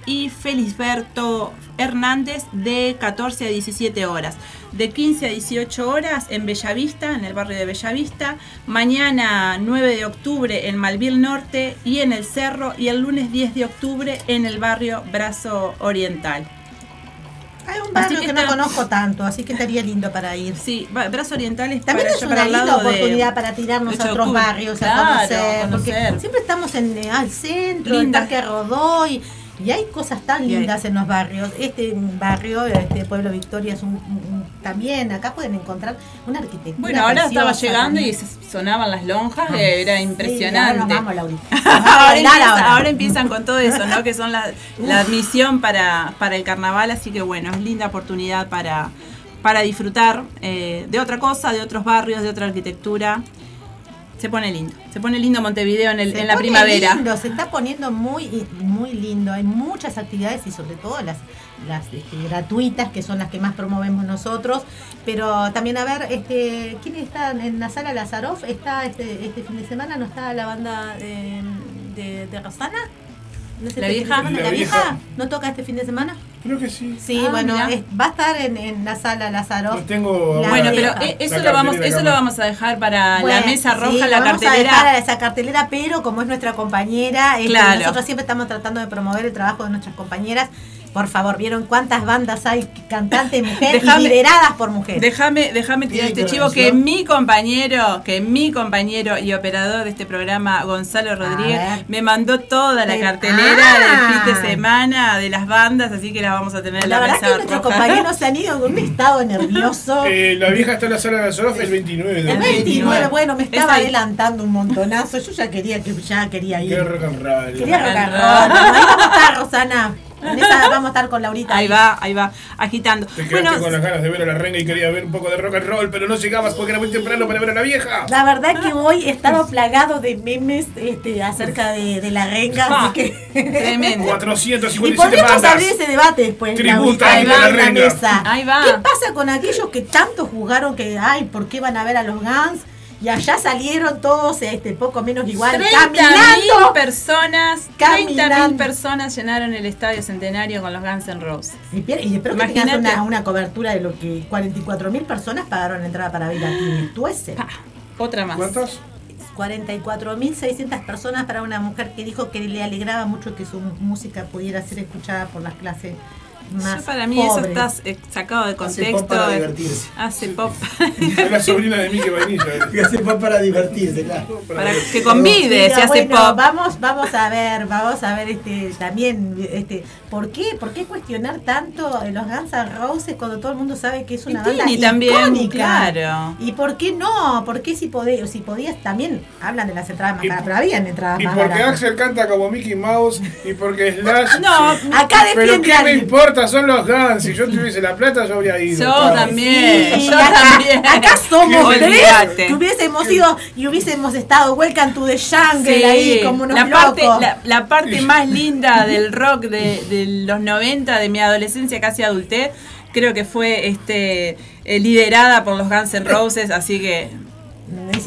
y Felisberto Hernández, de 14 a 17 horas. De 15 a 18 horas en Bellavista, en el barrio de Bellavista. Mañana 9 de octubre en Malvil Norte y en el Cerro. Y el lunes 10 de octubre en el barrio Brazo Oriental. Hay un barrio que que, no está- conozco tanto, así que estaría lindo para ir. Sí, ba- Brazo Oriental es También para es una el linda de- oportunidad para tirarnos 8 a otros barrios, Claro, a conocer, conocer. porque siempre estamos en eh, al centro, en Parque Rodoy, y hay cosas tan lindas en los barrios. Este barrio, este Pueblo Victoria es un- también, acá pueden encontrar una arquitectura. Bueno, ahora estaba llegando y también. sonaban las lonjas, Ay, eh, era sí, impresionante. vamos, [laughs] ahora empiezan con todo eso, ¿no? Que son la, la admisión para, para el carnaval, así que bueno, es linda oportunidad para, para disfrutar eh, de otra cosa, de otros barrios, de otra arquitectura. Se pone lindo, se pone lindo Montevideo en, el- Se en la pone primavera. lindo, se está poniendo muy, muy lindo. Hay muchas actividades y sobre todo las, las este, gratuitas, que son las que más promovemos nosotros. Pero también a ver, este, ¿quién está en la sala Lazaroff? ¿Está este, este fin de semana? ¿No está la banda de, de, de Rosana? ¿No es ¿La este vieja? La ¿La vieja? vieja. ¿No toca este fin de semana? Creo que sí. Sí, Ah, bueno, es- va a estar en, en la sala Lazaroff. Lo tengo. La Bueno, vieja. pero eh, eso, lo vamos, eso lo vamos a dejar para Bueno, la mesa roja, sí, la vamos cartelera. a dejar a esa cartelera, pero como es nuestra compañera, este, Claro. nosotros siempre estamos tratando de promover el trabajo de nuestras compañeras. Por favor, ¿vieron cuántas bandas hay cantantes mujeres y Déjame- lideradas por mujeres? Déjame, déjame tirar este chivo que mi compañero, que mi compañero y operador de este programa, Gonzalo Rodríguez, me mandó toda la Eh, cartelera ah. del fin de semana de las bandas, así que las vamos a tener en La la, verdad mesa que nuestros compañeros se han ido con un estado nervioso. [laughs] Eh, la vieja está en la sala de Sorof el 29 de el octubre. 29, bueno, me Es estaba adelantando un montonazo. Yo ya quería que ya quería ir. Qué rock and roll. Quería rock and Rock and roll. Ahí vamos a estar, Rosana. En esa [laughs] vamos a estar con Laurita. Ahí va, ahí va, agitando. Te quedaste Bueno, con las ganas de ver a la reina y quería ver un poco de rock and roll, pero no llegabas porque era muy temprano para ver a la vieja. La verdad que hoy he estado plagado de memes este, acerca de, de la renga, Ah, así que... tremendo. Y 457 podríamos bandas. abrir ese debate después. Tributa ahí la va en la renga. mesa. Ahí va. ¿Qué pasa con aquellos que tanto jugaron que, ay, ¿por qué van a ver a los Guns? Y allá salieron todos, este, poco menos igual, 30.000 caminando. personas, Caminando. 30.000 personas llenaron el Estadio Centenario con los Guns N' Roses. Y, espero- y espero que tengas una, una cobertura de lo que 44 mil personas pagaron entrada para ver a Tini Tuese. Pa, otra más. ¿Cuántos? 44.600 personas para una mujer que dijo que le alegraba mucho que su música pudiera ser escuchada por las clases más Yo para mí eso está eh, sacado de Hace contexto. pop para eh, divertirse. Hace pop. Es la sobrina de Mickey Vainilla. Que [laughs] hace pop para divertirse, claro. para que convide, Pero se hace bueno, pop. Vamos, vamos a ver, vamos a ver este también este ¿por qué, por qué cuestionar tanto los Guns N' Roses cuando todo el mundo sabe que es una Y banda Tini también, icónica? claro. ¿Y por qué no? ¿Por qué si podías, si podías también hablan de las entradas más Y- caras, pero habían entradas Y más porque baratas. Axel canta como Mickey Mouse y porque [laughs] Slash. No, Acá Pero qué a me importa, son los Guns. Si yo tuviese la plata, yo habría ido. Yo Claro. también. Sí, yo acá, también. acá somos tres que hubiésemos ido y hubiésemos estado Welcome to the Jungle Sí, ahí como unos la parte, locos. la, la parte más linda del rock de, de los 90, de mi adolescencia casi adultez, creo que fue este eh, liderada por los Guns N' Roses, así que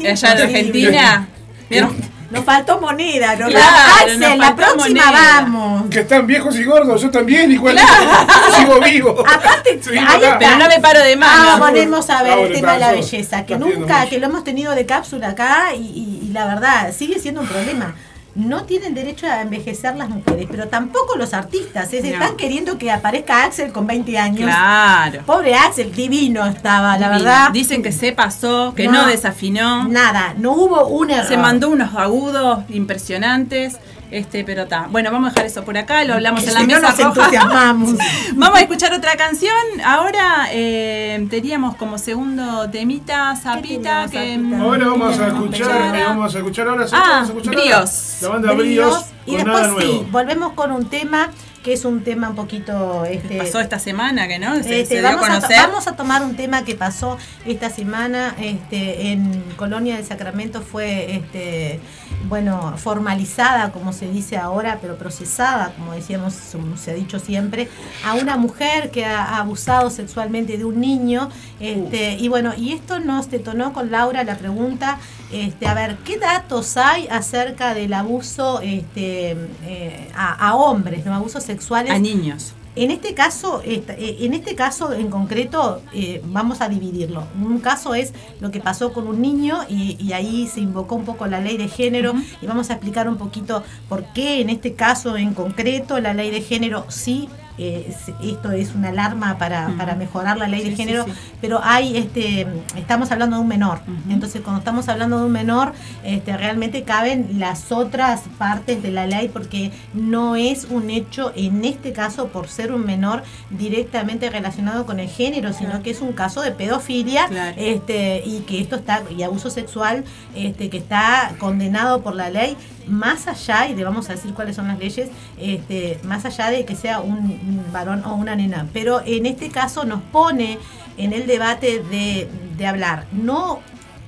allá en. Argentina. ¿vieron? Nos faltó moneda, ¿no? Claro, Axel, nos la próxima moneda. vamos. Que están viejos y gordos, yo también, igual. [laughs] Sigo vivo. Aparte, ahí. Pero no me paro de Ah, mano. volvemos a ver Ah, el tema de la belleza, que nunca, mucho. que lo hemos tenido de cápsula acá y, y- y la verdad sigue siendo un problema. No tienen derecho a envejecer las mujeres, pero tampoco los artistas. No. Están queriendo que aparezca Axel con 20 años. Claro. Pobre Axel, divino estaba, la verdad. Dicen que se pasó, que No. no, desafinó. Nada, no hubo un error. Se mandó unos agudos impresionantes. Este, pero está. Bueno, vamos a dejar eso por acá, lo hablamos Que en la si no mesa nos roja. entusiasmamos. [laughs] Vamos a escuchar otra canción. Ahora eh, teníamos como segundo temita Zapita que? Ahora vamos a escuchar, eh, vamos a escuchar ahora. Ah, vamos a escuchar Bríos. ahora. La banda Bríos, Bríos y después sí, volvemos con un tema que es un tema un poquito este, pasó esta semana, que no, se, Este, se dio a vamos, a conocer. vamos a tomar un tema que pasó esta semana este, en Colonia del Sacramento, fue este, bueno, formalizada, como se dice ahora, pero procesada, como decíamos, se ha dicho siempre, a una mujer que ha abusado sexualmente de un niño. Este, Y bueno, y esto nos detonó con Laura la pregunta, este, a ver, ¿qué datos hay acerca del abuso este, eh, a, a hombres, no abusos sexuales a niños. en este caso, eh, en este caso en concreto, eh, vamos a dividirlo. Un caso es lo que pasó con un niño y, y ahí se invocó un poco la ley de género y vamos a explicar un poquito por qué en este caso en concreto la ley de género sí. Eh, esto es una alarma para, para mejorar la ley Sí, de género, sí. pero hay este estamos hablando de un menor. Entonces, cuando estamos hablando de un menor, este realmente caben las otras partes de la ley porque no es un hecho en este caso por ser un menor directamente relacionado con el género, sino Claro. que es un caso de pedofilia Claro. este y que esto está y abuso sexual este que está condenado por la ley más allá, y le vamos a decir cuáles son las leyes, este, más allá de que sea un, varón o una nena. Pero en este caso nos pone en el debate de, de hablar. No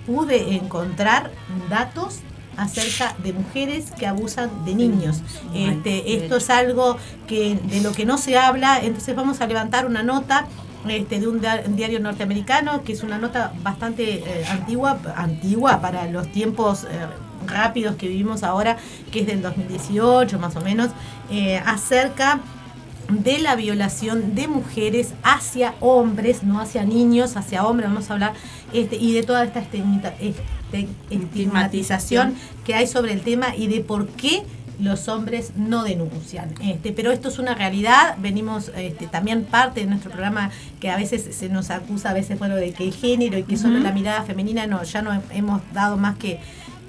pude encontrar datos acerca de mujeres que abusan de niños. Este, esto es algo que de lo que no se habla, entonces vamos a levantar una nota este, de un diario norteamericano, que es una nota bastante eh, antigua, antigua para los tiempos eh, rápidos que vivimos ahora, que es del 2018 más o menos, eh, acerca de la violación de mujeres hacia hombres, no hacia niños, hacia hombres, vamos a hablar, este, y de toda esta este- estigmatización que hay sobre el tema y de por qué los hombres no denuncian. Este, pero esto es una realidad, venimos este, también parte de nuestro programa que a veces se nos acusa a veces bueno de que el género y que solo la mirada femenina, no, ya no hemos dado más que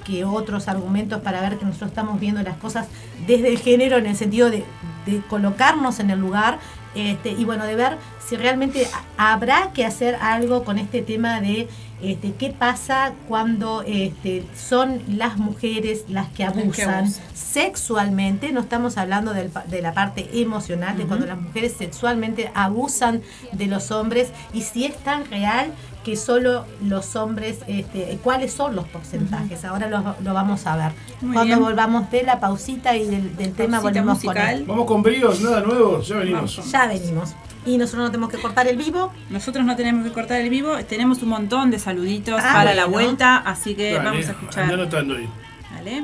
que otros argumentos para ver que nosotros estamos viendo las cosas desde el género en el sentido de, de colocarnos en el lugar este, y bueno, de ver si realmente ha- habrá que hacer algo con este tema de este, qué pasa cuando este, son las mujeres las que que abusan sexualmente, no estamos hablando del de la parte emocional, de cuando las mujeres sexualmente abusan de los hombres y si es tan real que solo los hombres, este, cuáles son los porcentajes. Ahora lo, lo vamos a ver. Muy Cuando bien. volvamos de la pausita y del, del tema volvemos con musical. él. Vamos con bríos, nada nuevo, ya venimos. Vamos. Ya venimos. Y nosotros no tenemos que cortar el vivo. Nosotros no tenemos que cortar el vivo, tenemos un montón de saluditos Ah, para la vuelta, así que Dale, vamos a anda escuchar. anotando ahí. Dale.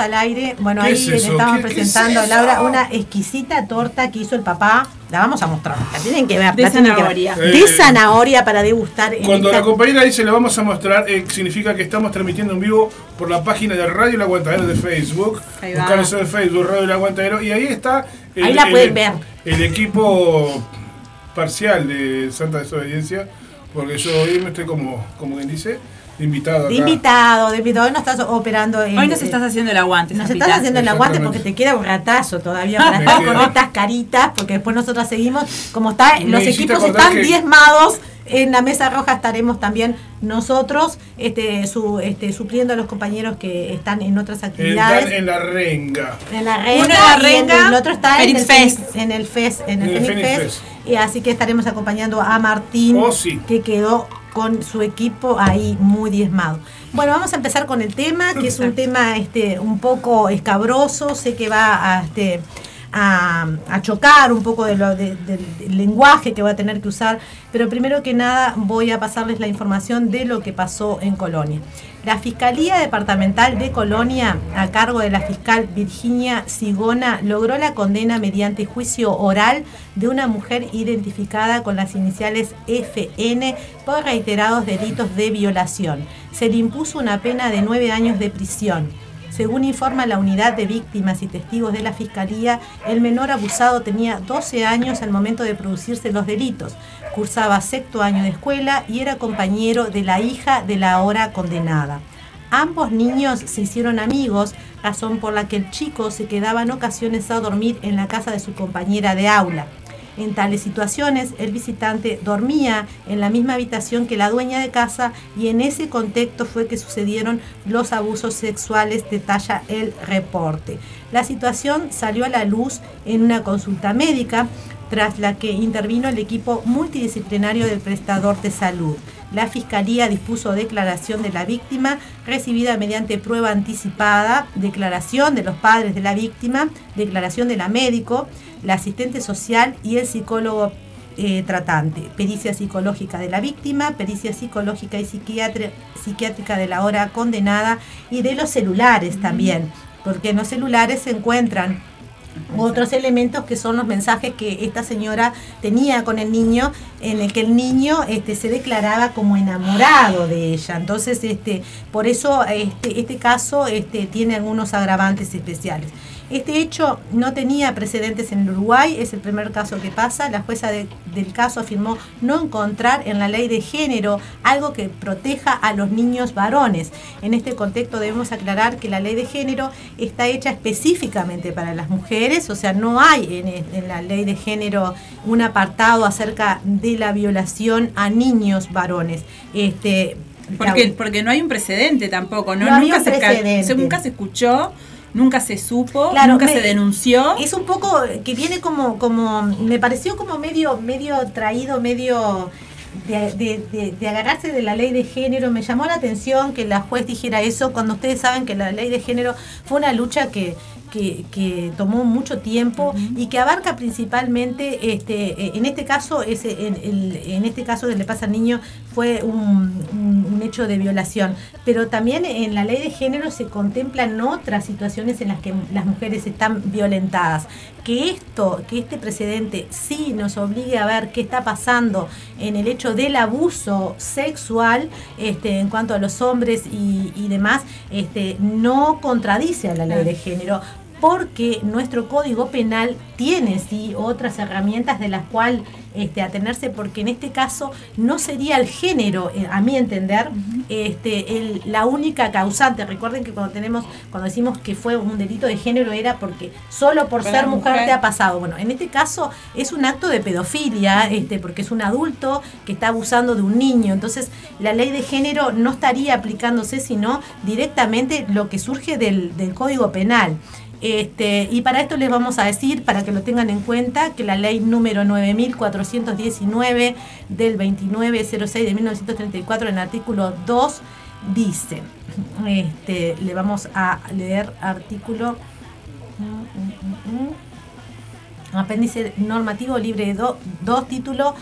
Al aire. Bueno, ¿Qué ahí es le estamos ¿Qué- qué presentando es a Laura una exquisita torta que hizo el papá. La vamos a mostrar. La tienen que ver. De la tienen que ver. zanahoria. De Eh, zanahoria para degustar. Cuando esta- la compañera dice le vamos a mostrar, eh, significa que estamos transmitiendo en vivo por la página de Radio El Aguantadero de Facebook. Buscar eso de Facebook, Radio El Aguantadero. Y ahí está el, Ahí la el- pueden ver. el equipo parcial de Santa Desobediencia. Porque yo hoy me estoy como, como quien dice, de invitado acá. De invitado, de invitado. Hoy no estás operando. en- Hoy nos estás haciendo el aguante. Nos estás haciendo el aguante porque te queda un ratazo todavía para estar con estas caritas, porque después nosotros seguimos, como está, Me los equipos están que- diezmados, en la mesa roja estaremos también nosotros, este, su, este, supliendo a los compañeros que están en otras Están actividades. en la renga. En la renga, Uno en la y en renga, el otro está en el, Fest. Fest. en el Fest, en el En el Phoenix Phoenix Fest. Y así que estaremos acompañando a Martín, Oh, sí. que quedó con su equipo ahí muy diezmado. Bueno, vamos a empezar con el tema, que es un tema este, un poco escabroso, sé que va a, este, a, chocar un poco de lo, de- del lenguaje que va a tener que usar, pero primero que nada voy a pasarles la información de lo que pasó en Colonia. La Fiscalía Departamental de Colonia, a cargo de la fiscal Virginia Sigona, logró la condena mediante juicio oral de una mujer identificada con las iniciales FN por reiterados delitos de violación. Se le impuso una pena de nueve años de prisión. Según informa la unidad de víctimas y testigos de la Fiscalía, el menor abusado tenía 12 años al momento de producirse los delitos, cursaba sexto año de escuela y era compañero de la hija de la ahora condenada. Ambos niños se hicieron amigos, razón por la que el chico se quedaba en ocasiones a dormir en la casa de su compañera de aula. En tales situaciones, el visitante dormía en la misma habitación que la dueña de casa y en ese contexto fue que sucedieron los abusos sexuales, detalla el reporte. La situación salió a la luz en una consulta médica tras la que intervino el equipo multidisciplinario del prestador de salud. La Fiscalía dispuso declaración de la víctima recibida mediante prueba anticipada, declaración de los padres de la víctima, declaración de la médico, la asistente social y el psicólogo eh, tratante, pericia psicológica de la víctima, pericia psicológica y psiquiátrica de la hora condenada y de los celulares también, porque en los celulares se encuentran otros elementos que son los mensajes que esta señora tenía con el niño, en el que el niño este, se declaraba como enamorado de ella. Entonces, este, por eso este, este caso este, tiene algunos agravantes especiales. Este hecho no tenía precedentes en el Uruguay, es el primer caso que pasa. La jueza de- del caso afirmó no encontrar en la ley de género algo que proteja a los niños varones. En este contexto debemos aclarar que la ley de género está hecha específicamente para las mujeres, o sea, no hay en, en la ley de género un apartado acerca de la violación a niños varones. Este, Porque, la- porque no hay un precedente tampoco, ¿no? No nunca, se- nunca se escuchó, nunca se supo, Claro, nunca me- se denunció. Es un poco que viene como, como me pareció como medio, medio traído, medio de, de- de- de agarrarse de la ley de género. Me llamó la atención que la juez dijera eso cuando ustedes saben que la ley de género fue una lucha que, que, que tomó mucho tiempo y que abarca principalmente, este, eh, en este caso, ese, en, el- en este caso que le pasa al niño fue un, un- un hecho de violación, pero también en la ley de género se contemplan otras situaciones en las que las mujeres están violentadas. Que esto, que este precedente sí nos obligue a ver qué está pasando en el hecho del abuso sexual este, en cuanto a los hombres y, y demás, este, no contradice a la ley de género porque nuestro código penal tiene sí otras herramientas de las cuales este, atenerse, porque en este caso no sería el género, eh, a mi entender, este, el- la única causante. Recuerden que cuando tenemos, cuando decimos que fue un delito de género era porque solo por ser mujer, mujer. te ha pasado. Bueno, en este caso es un acto de pedofilia, este, porque es un adulto que está abusando de un niño. Entonces, la ley de género no estaría aplicándose, sino directamente lo que surge del, del código penal. Este, y para esto les vamos a decir, para que lo tengan en cuenta, que la ley número 9419 del 2906 de 1934, en artículo 2, dice, este, le vamos a leer artículo mm, mm, mm, mm. apéndice normativo libre de do- dos títulos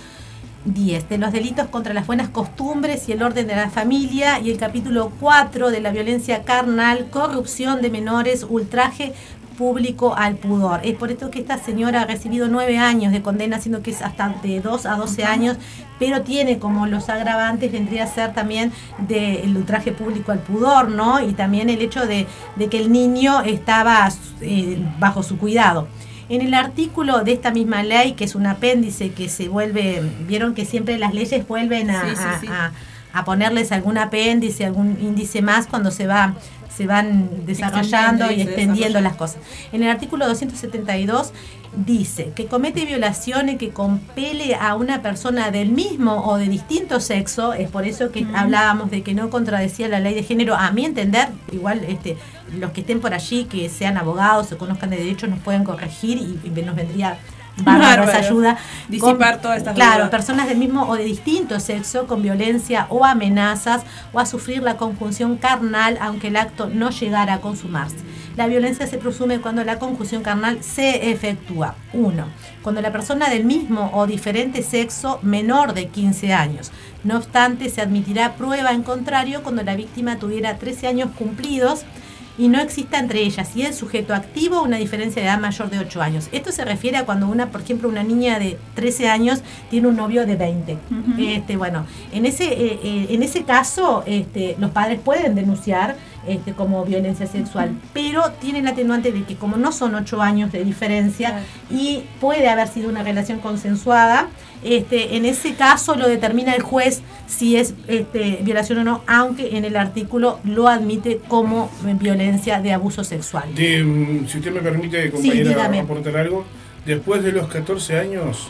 10 de los delitos contra las buenas costumbres y el orden de la familia y el capítulo 4 de la violencia carnal, corrupción de menores, ultraje público al pudor. Es por esto que esta señora ha recibido nueve años de condena, siendo que es hasta de 2 a 12 años, pero tiene como los agravantes, vendría a ser también del ultraje público al pudor, ¿no? Y también el hecho de, de que el niño estaba eh, bajo su cuidado. En el artículo de esta misma ley, que es un apéndice que se vuelve, vieron que siempre las leyes vuelven a, Sí, sí, sí. a- a- a ponerles algún apéndice, algún índice más cuando se va se van desarrollando y extendiendo las cosas. En el artículo 272 dice que comete violaciones que compele a una persona del mismo o de distinto sexo, es por eso que hablábamos de que no contradecía la ley de género, a mi entender, igual este los que estén por allí, que sean abogados o conozcan de derecho, nos pueden corregir y, y nos vendría bárbaro Bárbaro. ayuda. Disipar todas estas Claro, dudas. personas del mismo o de distinto sexo con violencia o amenazas o a sufrir la conjunción carnal aunque el acto no llegara a consumarse. La violencia se presume cuando la conjunción carnal se efectúa. 1. Cuando la persona del mismo o diferente sexo menor de 15 años. No obstante, se admitirá prueba en contrario cuando la víctima tuviera 13 años cumplidos y no exista entre ellas y el sujeto activo una diferencia de edad mayor de 8 años. Esto se refiere a cuando una, por ejemplo, una niña de 13 años tiene un novio de 20. este, bueno, en ese, eh, eh, en ese caso, este, los padres pueden denunciar este, como violencia sexual, pero tienen la atenuante de que como no son 8 años de diferencia y puede haber sido una relación consensuada, este, en ese caso lo determina el juez si es este, violación o no, aunque en el artículo lo admite como violencia de abuso sexual. De, mm, si usted me permite, compañera, dígame. aportar algo. Después de los 14 años,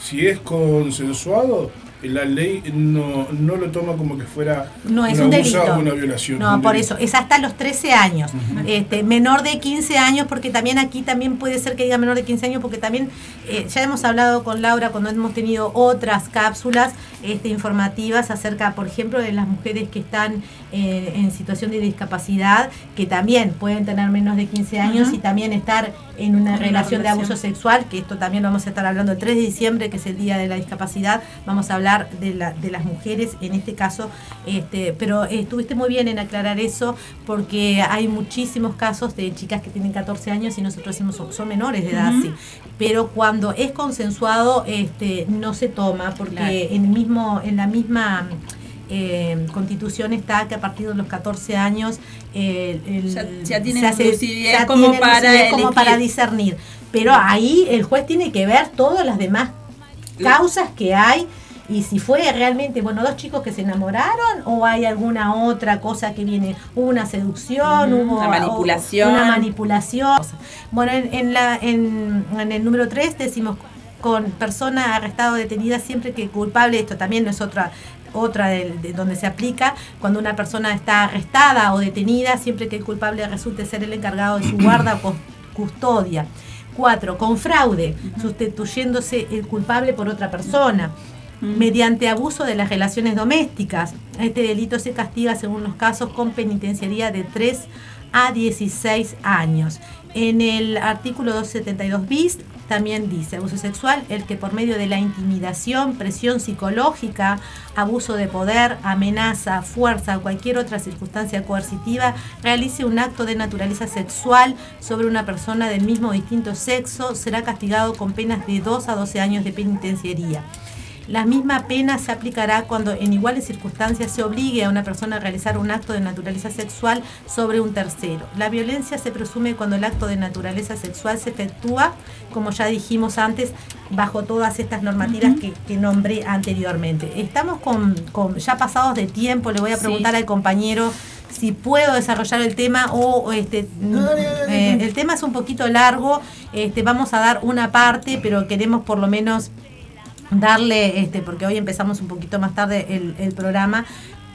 si es consensuado, la ley no, no lo toma como que fuera No es un un abuso delito. o una violación. No, un por delito. eso, es hasta los 13 años. este, menor de 15 años, porque también aquí también puede ser que diga menor de 15 años, porque también eh, ya hemos hablado con Laura cuando hemos tenido otras cápsulas este, informativas acerca, por ejemplo, de las mujeres que están eh, en situación de discapacidad, que también pueden tener menos de 15 años y también estar en una En una relación de abuso sexual, que esto también lo vamos a estar hablando el 3 de diciembre, que es el Día de la Discapacidad, vamos a hablar de, la, de las mujeres en este caso, este, pero estuviste muy bien en aclarar eso, porque hay muchísimos casos de chicas que tienen 14 años y nosotros decimos son, son menores de edad, sí, pero cuando es consensuado este, no se toma, porque Claro. en, el mismo, en la misma... eh, constitución está que a partir de los 14 años eh, el- Ya- ya se hace- lucidez ya como tienen para lucidez como elegir. para discernir. Pero ahí el juez tiene que ver todas las demás causas que hay y si fue realmente, bueno, dos chicos que se enamoraron o hay alguna otra cosa que viene, hubo una seducción, hubo una manipulación. una manipulación. Bueno, en, en la, en, en el número 3 decimos con persona arrestada o detenida siempre que culpable, esto también no es otra otra del- de, donde se aplica, cuando una persona está arrestada o detenida, siempre que el culpable resulte ser el encargado de su guarda o cus- custodia. Cuatro, con fraude, sustituyéndose el culpable por otra persona. Mediante abuso de las relaciones domésticas. Este delito se castiga, según los casos, con penitenciaría de 3 a 16 años. En el artículo 272 bis también dice abuso sexual, el que por medio de la intimidación, presión psicológica, abuso de poder, amenaza, fuerza o cualquier otra circunstancia coercitiva realice un acto de naturaleza sexual sobre una persona del mismo o distinto sexo, será castigado con penas de 2 a 12 años de penitenciaría. La misma pena se aplicará cuando en iguales circunstancias se obligue a una persona a realizar un acto de naturaleza sexual sobre un tercero. La violencia se presume cuando el acto de naturaleza sexual se efectúa, como ya dijimos antes, bajo todas estas normativas que, que nombré anteriormente. Estamos con, con ya pasados de tiempo, le voy a Sí. preguntar al compañero si puedo desarrollar el tema o, o este eh, el tema es un poquito largo, este vamos a dar una parte, pero queremos por lo menos darle, este, porque hoy empezamos un poquito más tarde el, el programa,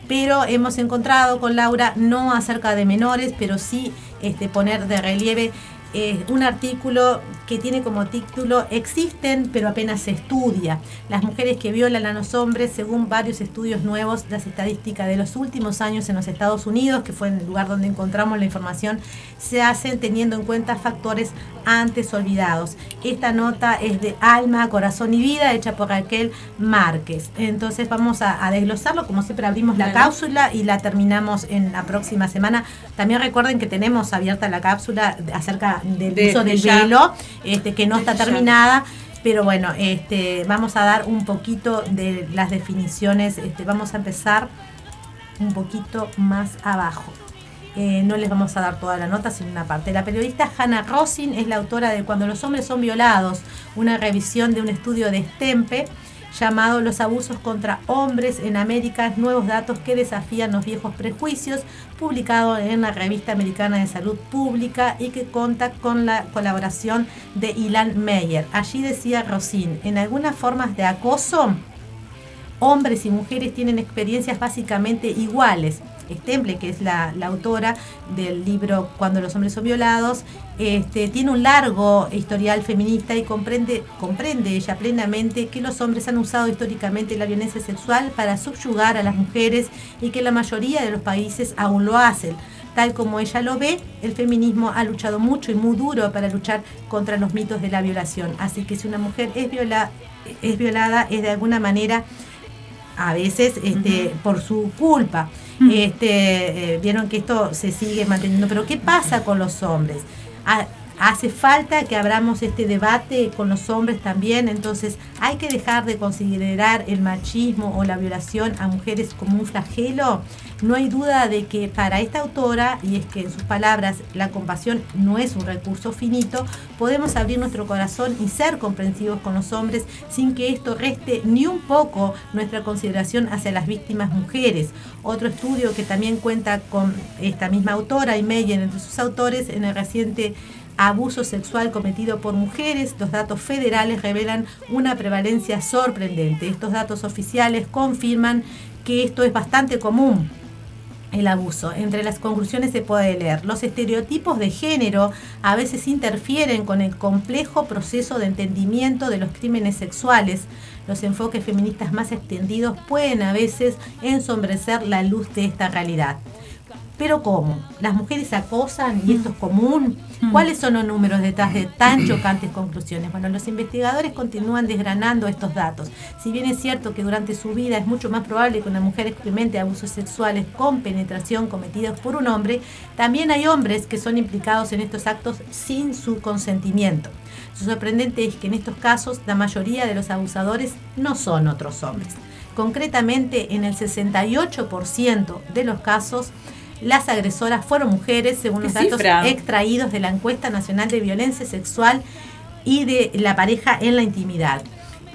pero hemos encontrado con Laura, no acerca de menores, pero sí este, poner de relieve eh, un artículo que tiene como título Existen pero apenas se estudia. Las mujeres que violan a los hombres, según varios estudios nuevos, las estadísticas de los últimos años en los Estados Unidos, que fue el lugar donde encontramos la información, se hacen teniendo en cuenta factores antes olvidados. Esta nota es de Alma, Corazón y Vida, hecha por Raquel Márquez. Entonces vamos a, desglosarlo, como siempre abrimos la cápsula y la terminamos en la próxima semana. También recuerden que tenemos abierta la cápsula acerca del uso del velo, este, que no está terminada. Pero bueno, este, vamos a dar un poquito de las definiciones. Este, vamos a empezar un poquito más abajo. Eh, no les vamos a dar toda la nota, sino una parte. La periodista Hannah Rosin es la autora de Cuando los hombres son violados, una revisión de un estudio de Stempe llamado Los abusos contra hombres en América, nuevos datos que desafían los viejos prejuicios, publicado en la revista americana de salud pública y que cuenta con la colaboración de Ilan Meyer. Allí decía Rosin, en algunas formas de acoso, hombres y mujeres tienen experiencias básicamente iguales. Stemple, que es la, autora del libro Cuando los hombres son violados, este, tiene un largo historial feminista y comprende, comprende ella plenamente que los hombres han usado históricamente la violencia sexual para subyugar a las mujeres y que la mayoría de los países aún lo hacen. Tal como ella lo ve, el feminismo ha luchado mucho y muy duro para luchar contra los mitos de la violación. Así que si una mujer es, viola, es violada, es de alguna manera, a veces, este, por su culpa. Este, eh, vieron que esto se sigue manteniendo. Pero ¿qué pasa con los hombres? Hace falta que abramos este debate con los hombres también, entonces hay que dejar de considerar el machismo o la violación a mujeres como un flagelo. No hay duda de que para esta autora, y es que en sus palabras la compasión no es un recurso finito, podemos abrir nuestro corazón y ser comprensivos con los hombres sin que esto reste ni un poco nuestra consideración hacia las víctimas mujeres. Otro estudio que también cuenta con esta misma autora y Meyer entre sus autores en el reciente abuso sexual cometido por mujeres, los datos federales revelan una prevalencia sorprendente. Estos datos oficiales confirman que esto es bastante común el abuso. Entre las conclusiones se puede leer, los estereotipos de género a veces interfieren con el complejo proceso de entendimiento de los crímenes sexuales. Los enfoques feministas más extendidos pueden a veces ensombrecer la luz de esta realidad. Pero ¿cómo? ¿Las mujeres acosan y esto es común? Mm. ¿Cuáles son los números detrás de tan chocantes conclusiones? Bueno, los investigadores continúan desgranando estos datos. Si bien es cierto que durante su vida es mucho más probable que una mujer experimente abusos sexuales con penetración cometidos por un hombre, también hay hombres que son implicados en estos actos sin su consentimiento. Lo sorprendente es que en estos casos la mayoría de los abusadores no son otros hombres. Concretamente, en el 68% de los casos, las agresoras fueron mujeres, según los datos extraídos de la encuesta nacional de violencia sexual y de la pareja en la intimidad.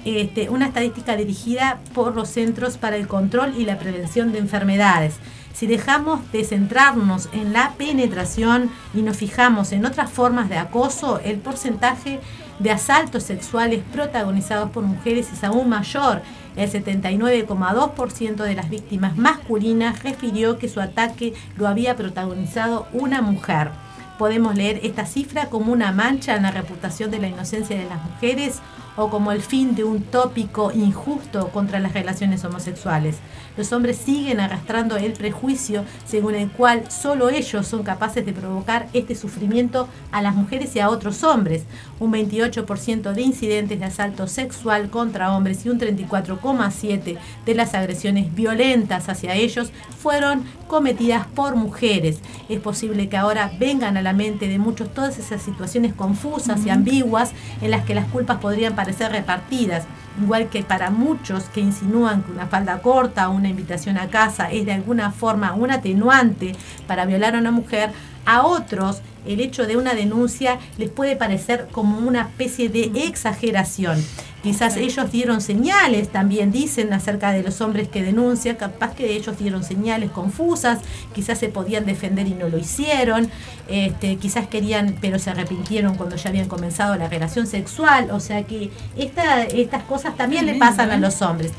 Este, una estadística dirigida por los Centros para el Control y la Prevención de Enfermedades. Si dejamos de centrarnos en la penetración y nos fijamos en otras formas de acoso, el porcentaje de asaltos sexuales protagonizados por mujeres es aún mayor el 79,2% de las víctimas masculinas refirió que su ataque lo había protagonizado una mujer. Podemos leer esta cifra como una mancha en la reputación de la inocencia de las mujeres o como el fin de un tópico injusto contra las relaciones homosexuales. Los hombres siguen arrastrando el prejuicio según el cual solo ellos son capaces de provocar este sufrimiento a las mujeres y a otros hombres. Un 28% de incidentes de asalto sexual contra hombres y un 34,7% de las agresiones violentas hacia ellos fueron cometidas por mujeres. Es posible que ahora vengan a la mente de muchos todas esas situaciones confusas y ambiguas en las que las culpas podrían parecer repartidas igual que para muchos que insinúan que una falda corta o una invitación a casa es de alguna forma un atenuante para violar a una mujer, a otros el hecho de una denuncia les puede parecer como una especie de exageración. Quizás ellos dieron señales, también dicen acerca de los hombres que denuncian, capaz que ellos dieron señales confusas, quizás se podían defender y no lo hicieron, este, quizás querían pero se arrepintieron cuando ya habían comenzado la relación sexual, o sea que estas cosas también le pasan a ¿eh? los hombres.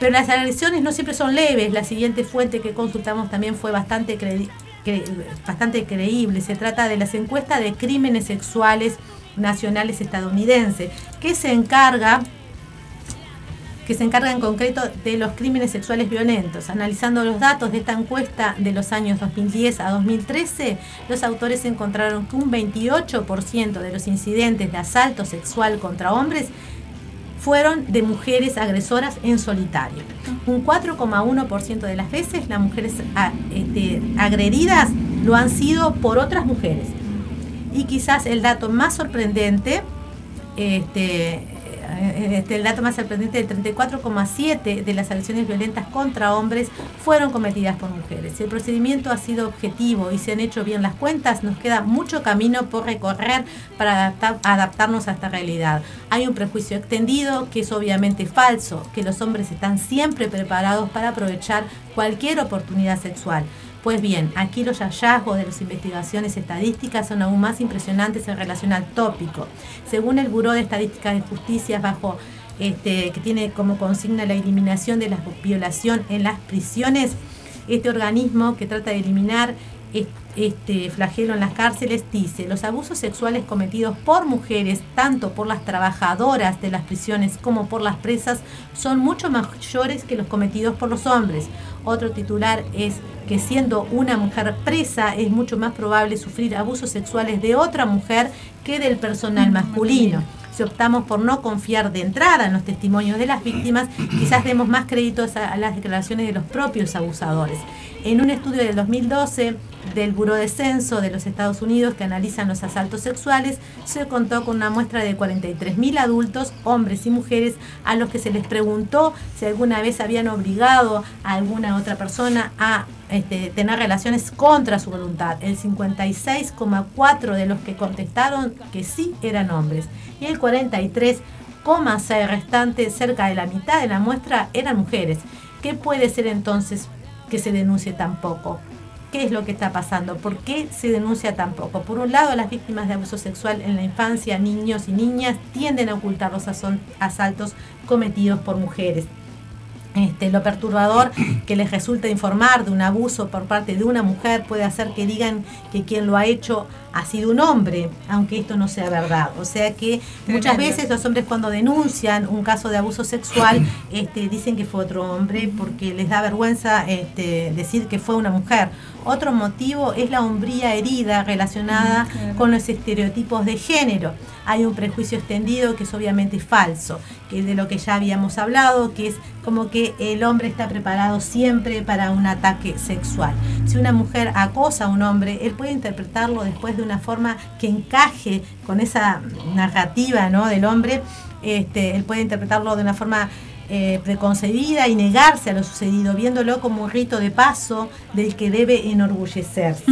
Pero las agresiones no siempre son leves, la siguiente fuente que consultamos también fue bastante bastante creíble. Se trata de las encuestas de crímenes sexuales nacionales estadounidenses, que se encarga que se encarga en concreto de los crímenes sexuales violentos. Analizando los datos de esta encuesta de los años 2010 a 2013, los autores encontraron que un 28% de los incidentes de asalto sexual contra hombres fueron de mujeres agresoras en solitario. Un 4,1% de las veces las mujeres a- este, agredidas lo han sido por otras mujeres. Y quizás el dato más sorprendente, este, este, el dato más sorprendente, el 34,7 de las agresiones violentas contra hombres fueron cometidas por mujeres. Si el procedimiento ha sido objetivo y se han hecho bien las cuentas, nos queda mucho camino por recorrer para adaptar- adaptarnos a esta realidad. Hay un prejuicio extendido que es obviamente falso, que los hombres están siempre preparados para aprovechar cualquier oportunidad sexual. Pues bien, aquí los hallazgos de las investigaciones estadísticas son aún más impresionantes en relación al tópico. Según el Buró de Estadísticas de Justicia, bajo este, que tiene como consigna la eliminación de la violación en las prisiones, este organismo que trata de eliminar es- este flagelo en las cárceles dice los abusos sexuales cometidos por mujeres, tanto por las trabajadoras de las prisiones como por las presas, son mucho mayores que los cometidos por los hombres. Otro titular es que siendo una mujer presa es mucho más probable sufrir abusos sexuales de otra mujer que del personal masculino. Si optamos por no confiar de entrada en los testimonios de las víctimas, quizás demos más créditos a, a las declaraciones de los propios abusadores. En un estudio del 2012 del Buró de Censo de los Estados Unidos que analizan los asaltos sexuales, se contó con una muestra de 43.000 adultos, hombres y mujeres, a los que se les preguntó si alguna vez habían obligado a alguna otra persona a este, tener relaciones contra su voluntad. El 56,4 de los que contestaron que sí eran hombres y el 43,6 restante, cerca de la mitad de la muestra, eran mujeres. ¿Qué puede ser entonces que se denuncie tan poco? ¿Qué es lo que está pasando? ¿Por qué se denuncia tan poco? Por un lado, las víctimas de abuso sexual en la infancia, niños y niñas, tienden a ocultar los asaltos cometidos por mujeres. Este, lo perturbador que les resulta informar de un abuso por parte de una mujer puede hacer que digan que quien lo ha hecho ha sido un hombre, aunque esto no sea verdad. O sea que muchas veces los hombres cuando denuncian un caso de abuso sexual [clears throat] este, dicen que fue otro hombre porque les da vergüenza este, decir que fue una mujer. Otro motivo es la hombría herida relacionada con los estereotipos de género. Hay un prejuicio extendido que es obviamente falso, que es de lo que ya habíamos hablado, que es como que el hombre está preparado siempre para un ataque sexual. Si una mujer acosa a un hombre, él puede interpretarlo después de una forma que encaje con esa narrativa ¿no? del hombre, este, él puede interpretarlo de una forma eh, preconcebida y negarse a lo sucedido, viéndolo como un rito de paso del que debe enorgullecerse.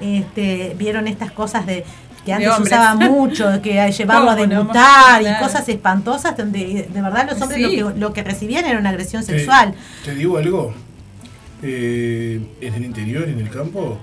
Este, Vieron estas cosas de que antes se usaba mucho, que [laughs] llevarlo a debutar y cosas espantosas, donde de verdad los hombres Sí. lo, que, lo que recibían era una agresión Te- sexual. Te, digo algo. Eh, en el interior, en el campo,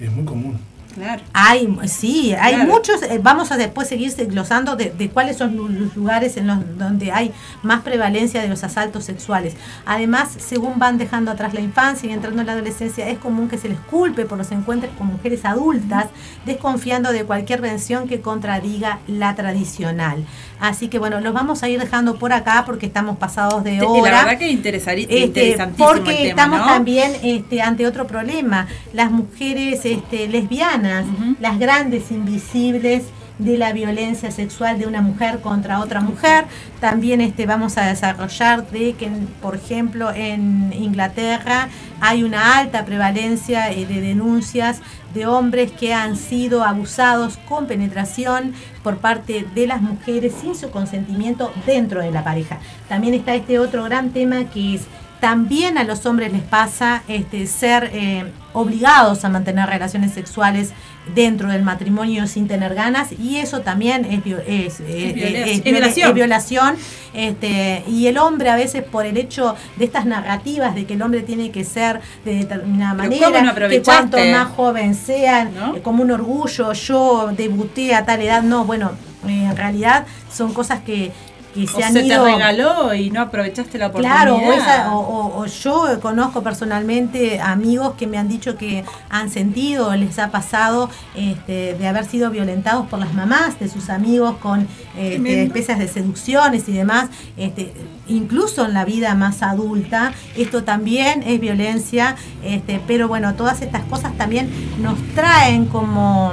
es muy común. Claro. Hay, sí, hay Claro. muchos, eh, vamos a después seguir desglosando de, de cuáles son los lugares en los donde hay más prevalencia de los asaltos sexuales. Además, según van dejando atrás la infancia y entrando en la adolescencia, es común que se les culpe por los encuentros con mujeres adultas, desconfiando de cualquier vención que contradiga la tradicional. Así que bueno, los vamos a ir dejando por acá porque estamos pasados de hora. la verdad que interesari- Este, interesantísimo porque el tema, estamos ¿no? también este, ante otro problema. Las mujeres este, lesbianas, las grandes invisibles de la violencia sexual de una mujer contra otra mujer. También este, vamos a desarrollar de que, por ejemplo, en Inglaterra hay una alta prevalencia eh, de denuncias de hombres que han sido abusados con penetración por parte de las mujeres sin su consentimiento dentro de la pareja. También está este otro gran tema que es también a los hombres les pasa este, ser eh, obligados a mantener relaciones sexuales dentro del matrimonio sin tener ganas y eso también es, vio- es, eh, eh, es viola- violación. violación, este, y el hombre a veces por el hecho de estas narrativas de que el hombre tiene que ser de determinada Pero manera, ¿cómo no que cuanto más joven sea, ¿No? como un orgullo, yo debuté a tal edad, no, bueno, en realidad son cosas que que se o han se ido... te regaló y no aprovechaste la oportunidad. Claro, o, esa- o- o- o yo conozco personalmente amigos que me han dicho que han sentido, les ha pasado este, de haber sido violentados por las mamás de sus amigos con este, especies de seducciones y demás, este, incluso en la vida más adulta, esto también es violencia, este, pero bueno, todas estas cosas también nos traen como,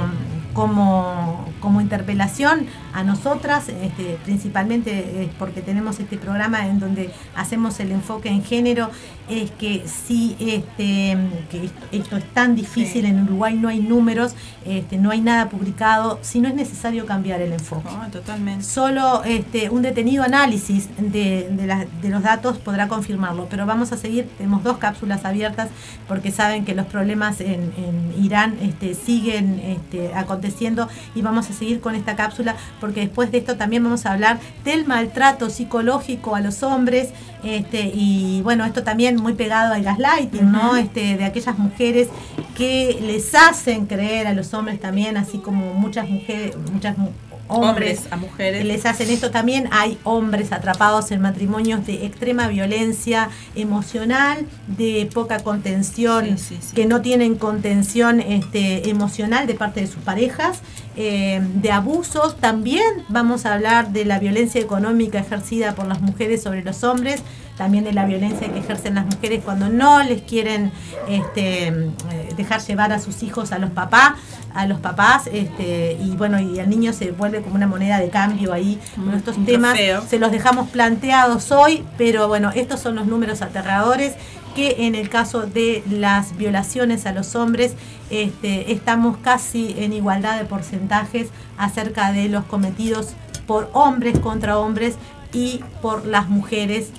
como, como interpelación a nosotras, este, principalmente porque tenemos este programa en donde hacemos el enfoque en género, es que si este, que esto- es tan difícil, Sí. en Uruguay no hay números, este, no hay nada publicado, si no es necesario cambiar el enfoque. No, totalmente. Solo este, un detenido análisis de, de la- de los datos podrá confirmarlo, pero vamos a seguir, tenemos dos cápsulas abiertas porque saben que los problemas en, en Irán este, siguen este, aconteciendo y vamos a seguir con esta cápsula porque después de esto también vamos a hablar del maltrato psicológico a los hombres este, y bueno, esto también muy pegado al gaslighting, ¿no? Este, de aquellas mujeres que les hacen creer a los hombres también, así como muchas mujeres, muchas mu- hombres Hombres a mujeres. les hacen esto también. Hay hombres atrapados en matrimonios de extrema violencia emocional, de poca contención, Sí, sí, sí. que no tienen contención este, emocional de parte de sus parejas, eh, de abusos. También vamos a hablar de la violencia económica ejercida por las mujeres sobre los hombres, también de la violencia que ejercen las mujeres cuando no les quieren este, eh, dejar llevar a sus hijos a los papás a los papás este, y bueno y el niño se vuelve como una moneda de cambio ahí con estos un temas trofeo. se los dejamos planteados hoy pero bueno estos son los números aterradores que en el caso de las violaciones a los hombres este, estamos casi en igualdad de porcentajes acerca de los cometidos por hombres contra hombres y por las mujeres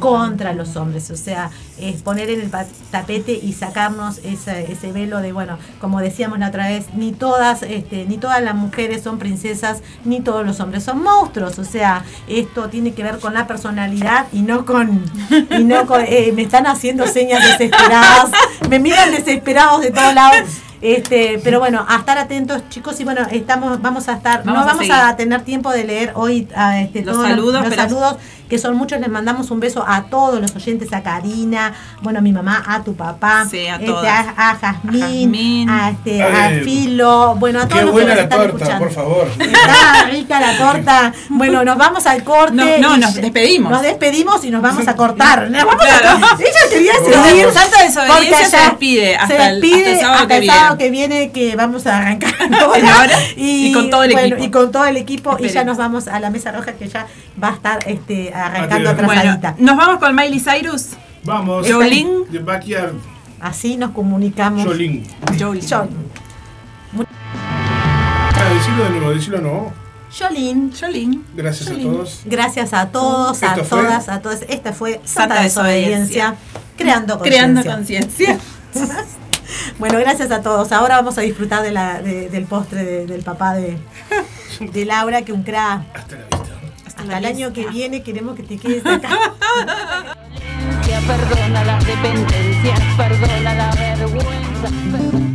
contra los hombres, o sea, es poner en el tapete y sacarnos ese, ese velo de, bueno, como decíamos la otra vez, ni todas, este, ni todas las mujeres son princesas, ni todos los hombres son monstruos, o sea, esto tiene que ver con la personalidad y no con, y no con, eh, me están haciendo señas desesperadas, me miran desesperados de todos lados. Este, pero bueno, a estar atentos, chicos, y bueno, estamos, vamos a estar, Vamos no a vamos seguir. a tener tiempo de leer hoy a, este, Los todos saludos, los saludos, que son muchos, les mandamos un beso a todos los oyentes, a Karina, bueno, a mi mamá, a tu papá, Sí, a este, todas. a, a Jazmín, A a, este, a Ay, Filo, bueno, a todos Qué los que nos la están torta, escuchando. por favor. Está rica la torta. Bueno, nos vamos al corte. No, no, nos despedimos. Nos despedimos y nos vamos a cortar. Nos vamos a Claro. cortar. Ella quería Santa Desobediencia se allá despide hasta se el- despide hasta el sábado hasta que el sábado viene. que viene que vamos a arrancar [laughs] Ahora, y con todo el bueno, equipo. Y con todo el equipo. Y ya nos vamos a la mesa roja que ya va a estar este, arrancando Bueno, Bueno, atrasadita. nos vamos con Miley Cyrus. Vamos. Jolín. The Backyard Así nos comunicamos. Jolín. Jolín. Jol- Ah, decilo de nuevo, decilo no. Jolín. Jolín. Gracias a todos. Gracias a todos, a fue- todas, a todas. Esta fue Santa, Santa Desobediencia, Desobediencia. creando conciencia. Creando conciencia. [laughs] Bueno, gracias a todos. Ahora vamos a disfrutar de la, de- del postre de- del papá de, de Laura, que un crack. Hasta la. Hasta el año que viene queremos que te quedes acá. [laughs] perdona las dependencias, perdona la vergüenza.